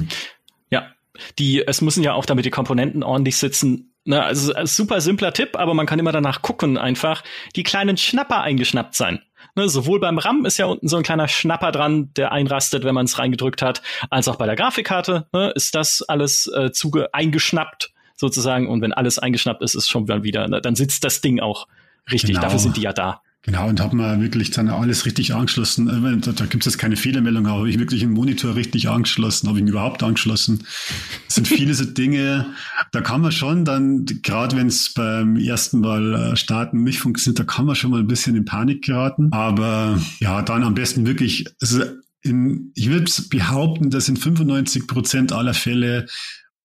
die, es müssen ja auch, damit die Komponenten ordentlich sitzen, ne, also super simpler Tipp, aber man kann immer danach gucken, einfach die kleinen Schnapper eingeschnappt sein. Ne, sowohl beim RAM ist ja unten so ein kleiner Schnapper dran, der einrastet, wenn man es reingedrückt hat, als auch bei der Grafikkarte ne, ist das alles äh, zuge eingeschnappt sozusagen. Und wenn alles eingeschnappt ist, ist schon wieder, ne, dann sitzt das Ding auch richtig. Genau. Dafür sind die ja da. Genau, und habe mal wirklich dann alles richtig angeschlossen. Äh, da, da gibt es jetzt keine Fehlermeldung, aber habe ich wirklich einen Monitor richtig angeschlossen, habe ich ihn überhaupt angeschlossen. Das sind viele so Dinge, da kann man schon dann, gerade wenn es beim ersten Mal äh, starten nicht funktioniert, da kann man schon mal ein bisschen in Panik geraten. Aber ja, dann am besten wirklich, also in, ich würde behaupten, dass in 95 Prozent aller Fälle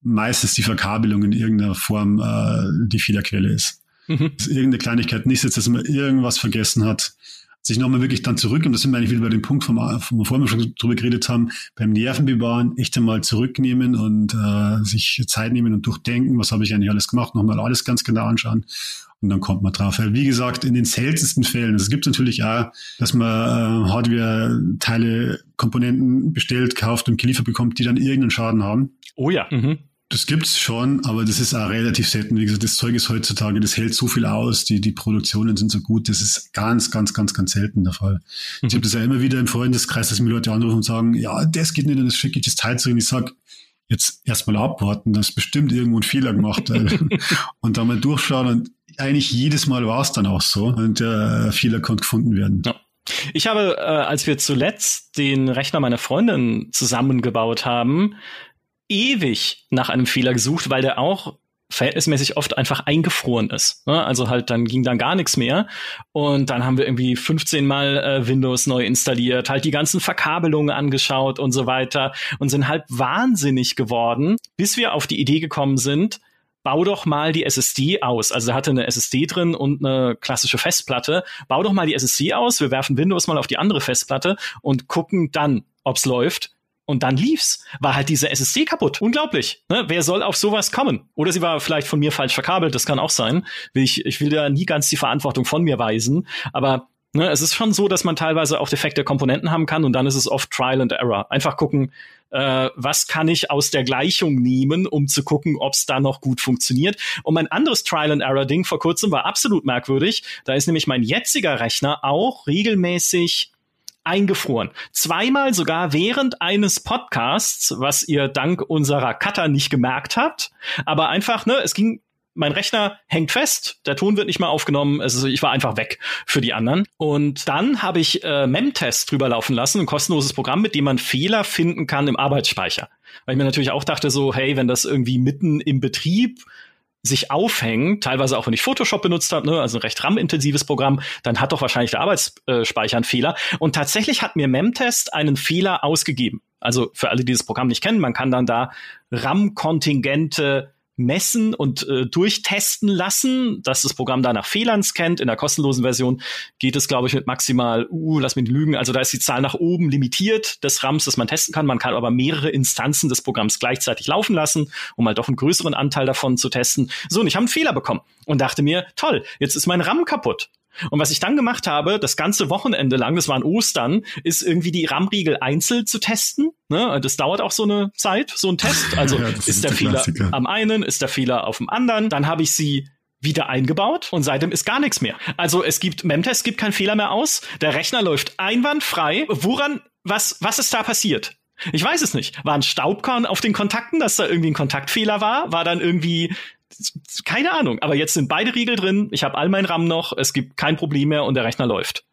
meistens die Verkabelung in irgendeiner Form äh, die Fehlerquelle ist mhm. dass irgendeine Kleinigkeit nicht sitzt, dass man irgendwas vergessen hat, sich nochmal wirklich dann zurück, und das sind wir eigentlich wieder bei dem Punkt, vom, vom vorhin schon drüber geredet haben, beim Nervenbewahren echt einmal zurücknehmen und äh, sich Zeit nehmen und durchdenken, was habe ich eigentlich alles gemacht, nochmal alles ganz genau anschauen und dann kommt man drauf. Wie gesagt, in den seltensten Fällen, es gibt natürlich auch, dass man äh, Hardware-Teile, Komponenten bestellt, kauft und geliefert bekommt, die dann irgendeinen Schaden haben. Oh ja. Mhm. Das gibt's schon, aber das ist auch relativ selten. Wie gesagt, das Zeug ist heutzutage, das hält so viel aus, die, die Produktionen sind so gut, das ist ganz, ganz, ganz, ganz selten der Fall. Mhm. Ich habe das ja immer wieder im Freundeskreis, dass mir Leute anrufen und sagen, ja, das geht nicht, dann schicke ich das Teil zurück. Und ich sag, jetzt erstmal abwarten, das ist bestimmt irgendwo ein Fehler gemacht. und dann mal durchschauen und eigentlich jedes Mal war es dann auch so und der äh, Fehler konnte gefunden werden. Ja. Ich habe, äh, als wir zuletzt den Rechner meiner Freundin zusammengebaut haben, ewig nach einem Fehler gesucht, weil der auch verhältnismäßig oft einfach eingefroren ist. Ne? Also halt, dann ging dann gar nichts mehr. Und dann haben wir irgendwie 15 Mal äh, Windows neu installiert, halt die ganzen Verkabelungen angeschaut und so weiter und sind halt wahnsinnig geworden, bis wir auf die Idee gekommen sind, bau doch mal die SSD aus. Also er hatte eine SSD drin und eine klassische Festplatte. Bau doch mal die SSD aus, wir werfen Windows mal auf die andere Festplatte und gucken dann, ob's läuft. Und dann lief's. War halt diese SSD kaputt. Unglaublich. Ne? Wer soll auf sowas kommen? Oder sie war vielleicht von mir falsch verkabelt, das kann auch sein. Ich, ich will da nie ganz die Verantwortung von mir weisen. Aber ne, es ist schon so, dass man teilweise auch defekte Komponenten haben kann und dann ist es oft Trial and Error. Einfach gucken, äh, was kann ich aus der Gleichung nehmen, um zu gucken, ob es da noch gut funktioniert. Und mein anderes Trial and Error Ding vor kurzem war absolut merkwürdig. Da ist nämlich mein jetziger Rechner auch regelmäßig eingefroren. Zweimal sogar während eines Podcasts, was ihr dank unserer Cutter nicht gemerkt habt. Aber einfach, ne, es ging mein Rechner hängt fest, der Ton wird nicht mehr aufgenommen, also ich war einfach weg für die anderen. Und dann habe ich äh, Memtest drüber laufen lassen, ein kostenloses Programm, mit dem man Fehler finden kann im Arbeitsspeicher. Weil ich mir natürlich auch dachte so, hey, wenn das irgendwie mitten im Betrieb sich aufhängen, teilweise auch wenn ich Photoshop benutzt habe, ne, also ein recht RAM-intensives Programm, dann hat doch wahrscheinlich der Arbeitsspeicher einen Fehler. Und tatsächlich hat mir Memtest einen Fehler ausgegeben. Also für alle, die dieses Programm nicht kennen, man kann dann da RAM-Kontingente messen und äh, durchtesten lassen, dass das Programm da nach Fehlern scannt. In der kostenlosen Version geht es, glaube ich, mit maximal, uh, lass mich lügen, also da ist die Zahl nach oben limitiert des RAMs, das man testen kann. Man kann aber mehrere Instanzen des Programms gleichzeitig laufen lassen, um halt doch einen größeren Anteil davon zu testen. So, und ich habe einen Fehler bekommen und dachte mir, toll, jetzt ist mein RAM kaputt. Und was ich dann gemacht habe, das ganze Wochenende lang, das war an Ostern, ist irgendwie die RAM-Riegel einzeln zu testen. Ne? Das dauert auch so eine Zeit, so ein Test. Also ja, ist, ist, der, der Fehler Klassiker. am einen, ist der Fehler auf dem anderen. Dann habe ich sie wieder eingebaut und seitdem ist gar nichts mehr. Also es gibt, Memtest gibt keinen Fehler mehr aus. Der Rechner läuft einwandfrei. Woran, was, was ist da passiert? Ich weiß es nicht. War ein Staubkorn auf den Kontakten, dass da irgendwie ein Kontaktfehler war? War dann irgendwie keine Ahnung, aber jetzt sind beide Riegel drin, ich habe all mein RAM noch, es gibt kein Problem mehr und der Rechner läuft.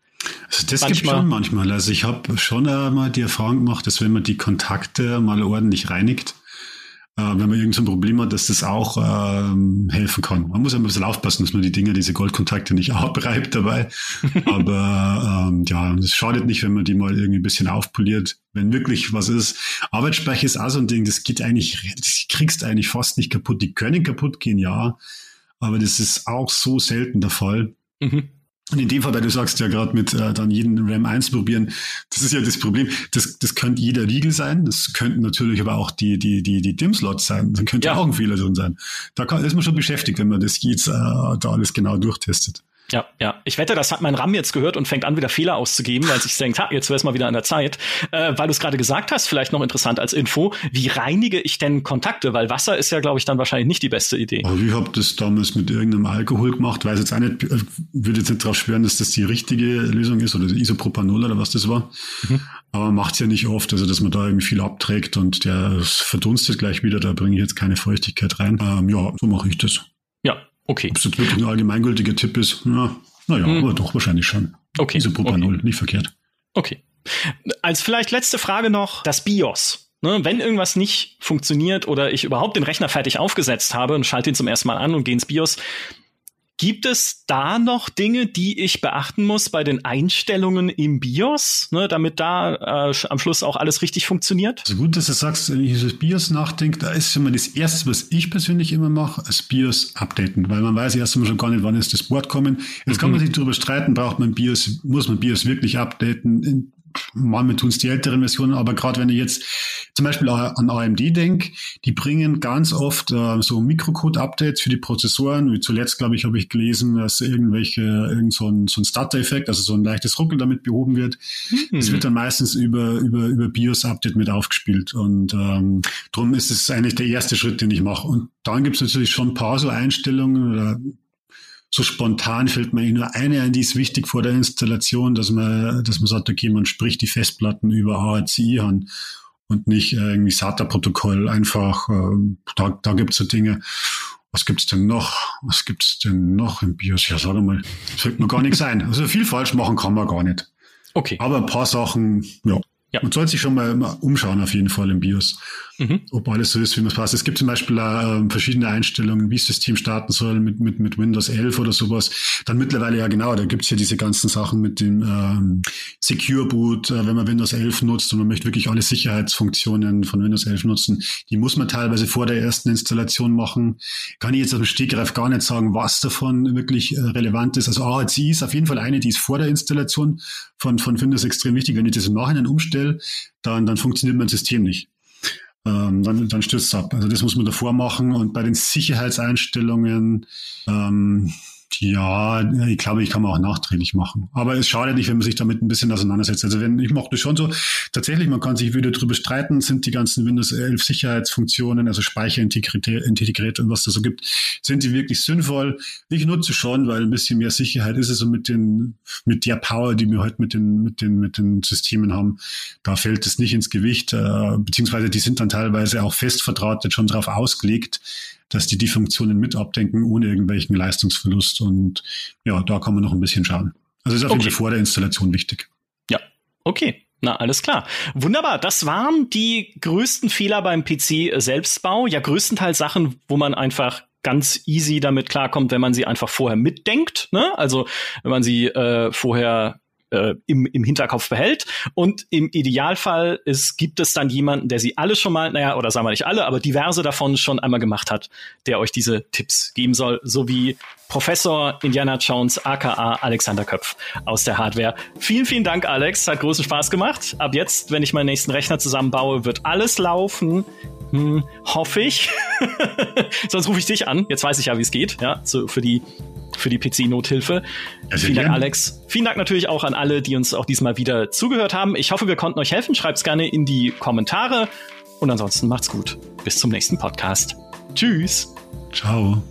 Also das manchmal. gibt schon manchmal. Also ich habe schon einmal die Erfahrung gemacht, dass wenn man die Kontakte mal ordentlich reinigt, wenn man irgendein so Problem hat, dass das auch ähm, helfen kann. Man muss ein bisschen aufpassen, dass man die Dinge, diese Goldkontakte nicht abreibt dabei. Aber ähm, ja, es schadet nicht, wenn man die mal irgendwie ein bisschen aufpoliert. Wenn wirklich was ist. Arbeitsspeicher ist auch so ein Ding, das geht eigentlich, das kriegst eigentlich fast nicht kaputt. Die können kaputt gehen, ja. Aber das ist auch so selten der Fall. Mhm. Und in dem Fall, weil du sagst ja gerade mit äh, dann jeden RAM 1 probieren, das ist ja das Problem. Das, das könnte jeder Riegel sein, das könnten natürlich aber auch die, die, die, die DIM-Slots sein. Dann könnte ja. auch ein Fehler drin sein. Da kann, ist man schon beschäftigt, wenn man das jetzt äh, da alles genau durchtestet. Ja, ja. Ich wette, das hat mein RAM jetzt gehört und fängt an, wieder Fehler auszugeben, weil sich denkt, ha, jetzt wäre es mal wieder an der Zeit. Äh, weil du es gerade gesagt hast, vielleicht noch interessant als Info, wie reinige ich denn Kontakte? Weil Wasser ist ja, glaube ich, dann wahrscheinlich nicht die beste Idee. Also ich habe das damals mit irgendeinem Alkohol gemacht, weiß jetzt auch nicht, äh, würde jetzt nicht darauf schwören, dass das die richtige Lösung ist oder Isopropanol oder was das war. Mhm. Aber man macht es ja nicht oft, also dass man da irgendwie viel abträgt und der verdunstet gleich wieder, da bringe ich jetzt keine Feuchtigkeit rein. Ähm, ja, so mache ich das. Ja, Okay. Ob es wirklich ein allgemeingültiger Tipp ist, na, naja, hm. aber doch wahrscheinlich schon. Okay. Isopropanol, okay. nicht verkehrt. Okay. Als vielleicht letzte Frage noch das BIOS. Ne, wenn irgendwas nicht funktioniert oder ich überhaupt den Rechner fertig aufgesetzt habe und schalte ihn zum ersten Mal an und gehe ins BIOS, Gibt es da noch Dinge, die ich beachten muss bei den Einstellungen im BIOS, ne, damit da äh, am Schluss auch alles richtig funktioniert? Also gut, dass du sagst, wenn ich über das BIOS nachdenke, da ist schon mal das Erste, was ich persönlich immer mache, das BIOS updaten, weil man weiß erst einmal schon gar nicht, wann ist das Board kommen. Jetzt mhm. kann man sich darüber streiten, braucht man BIOS, muss man BIOS wirklich updaten? Manchmal tun es die älteren Versionen, aber gerade wenn ich jetzt zum Beispiel an AMD denke, die bringen ganz oft äh, so Mikrocode-Updates für die Prozessoren. Wie zuletzt, glaube ich, habe ich gelesen, dass irgendwelche, irgend so ein, so ein Stutter-Effekt, also so ein leichtes Ruckel damit behoben wird. Mhm. Das wird dann meistens über, über, über BIOS-Update mit aufgespielt. Und ähm, darum ist es eigentlich der erste Schritt, den ich mache. Und dann gibt es natürlich schon ein paar so Einstellungen oder so spontan fällt mir nur eine ein, die ist wichtig vor der Installation, dass man, dass man sagt, okay, man spricht die Festplatten über HCI an und nicht äh, irgendwie SATA-Protokoll. Einfach, äh, da, da gibt es so Dinge. Was gibt's denn noch? Was gibt's denn noch im BIOS? Ja, sag mal, fällt mir gar nichts ein. Also viel falsch machen kann man gar nicht. Okay. Aber ein paar Sachen, ja. Ja. Man sollte sich schon mal umschauen, auf jeden Fall im BIOS, mhm. ob alles so ist, wie man es passt. Es gibt zum Beispiel äh, verschiedene Einstellungen, wie das System starten soll mit, mit, mit Windows 11 oder sowas. Dann mittlerweile ja genau, da gibt's ja diese ganzen Sachen mit dem ähm, Secure Boot, äh, wenn man Windows 11 nutzt und man möchte wirklich alle Sicherheitsfunktionen von Windows 11 nutzen. Die muss man teilweise vor der ersten Installation machen. Kann ich jetzt aus dem Stegreif gar nicht sagen, was davon wirklich äh, relevant ist. Also AHCI ist auf jeden Fall eine, die ist vor der Installation von, von Windows extrem wichtig. Wenn ich das im Nachhinein umstelle, stelle, dann, dann funktioniert mein System nicht. Ähm, dann, dann stürzt es ab. Also das muss man davor machen. Und bei den Sicherheitseinstellungen, ähm, ja, ich glaube, ich kann man auch nachträglich machen. Aber es schadet nicht, wenn man sich damit ein bisschen auseinandersetzt. Also wenn, ich das schon so, tatsächlich, man kann sich wieder darüber streiten, sind die ganzen Windows 11 Sicherheitsfunktionen, also Speicherintegrität und was da so gibt, sind die wirklich sinnvoll? Ich nutze schon, weil ein bisschen mehr Sicherheit ist es so mit den, mit der Power, die wir heute mit den, mit den, mit den Systemen haben. Da fällt es nicht ins Gewicht, äh, beziehungsweise die sind dann teilweise auch fest verdrahtet schon darauf ausgelegt, dass die die Funktionen mit abdenken, ohne irgendwelchen Leistungsverlust. Und ja, da kann man noch ein bisschen schauen. Also ist auf jeden Fall vor der Installation wichtig. Ja, okay. Na, alles klar. Wunderbar. Das waren die größten Fehler beim PC-Selbstbau. Ja, größtenteils Sachen, wo man einfach ganz easy damit klarkommt, wenn man sie einfach vorher mitdenkt. Ne? Also wenn man sie äh, vorher äh, im, im Hinterkopf behält. Und im Idealfall ist, gibt es dann jemanden, der sie alle schon mal, naja, oder sagen wir nicht alle, aber diverse davon schon einmal gemacht hat, der euch diese Tipps geben soll, so wie Professor Indiana Jones, aka Alexander Köpf aus der Hardware. Vielen, vielen Dank, Alex. Hat großen Spaß gemacht. Ab jetzt, wenn ich meinen nächsten Rechner zusammenbaue, wird alles laufen. Hm, hoffe ich. Sonst rufe ich dich an. Jetzt weiß ich ja, wie es geht, ja, so für die für die PC-Nothilfe. Also Vielen Dank, Alex. Vielen Dank natürlich auch an alle, die uns auch diesmal wieder zugehört haben. Ich hoffe, wir konnten euch helfen. Schreibt es gerne in die Kommentare. Und ansonsten macht's gut. Bis zum nächsten Podcast. Tschüss. Ciao.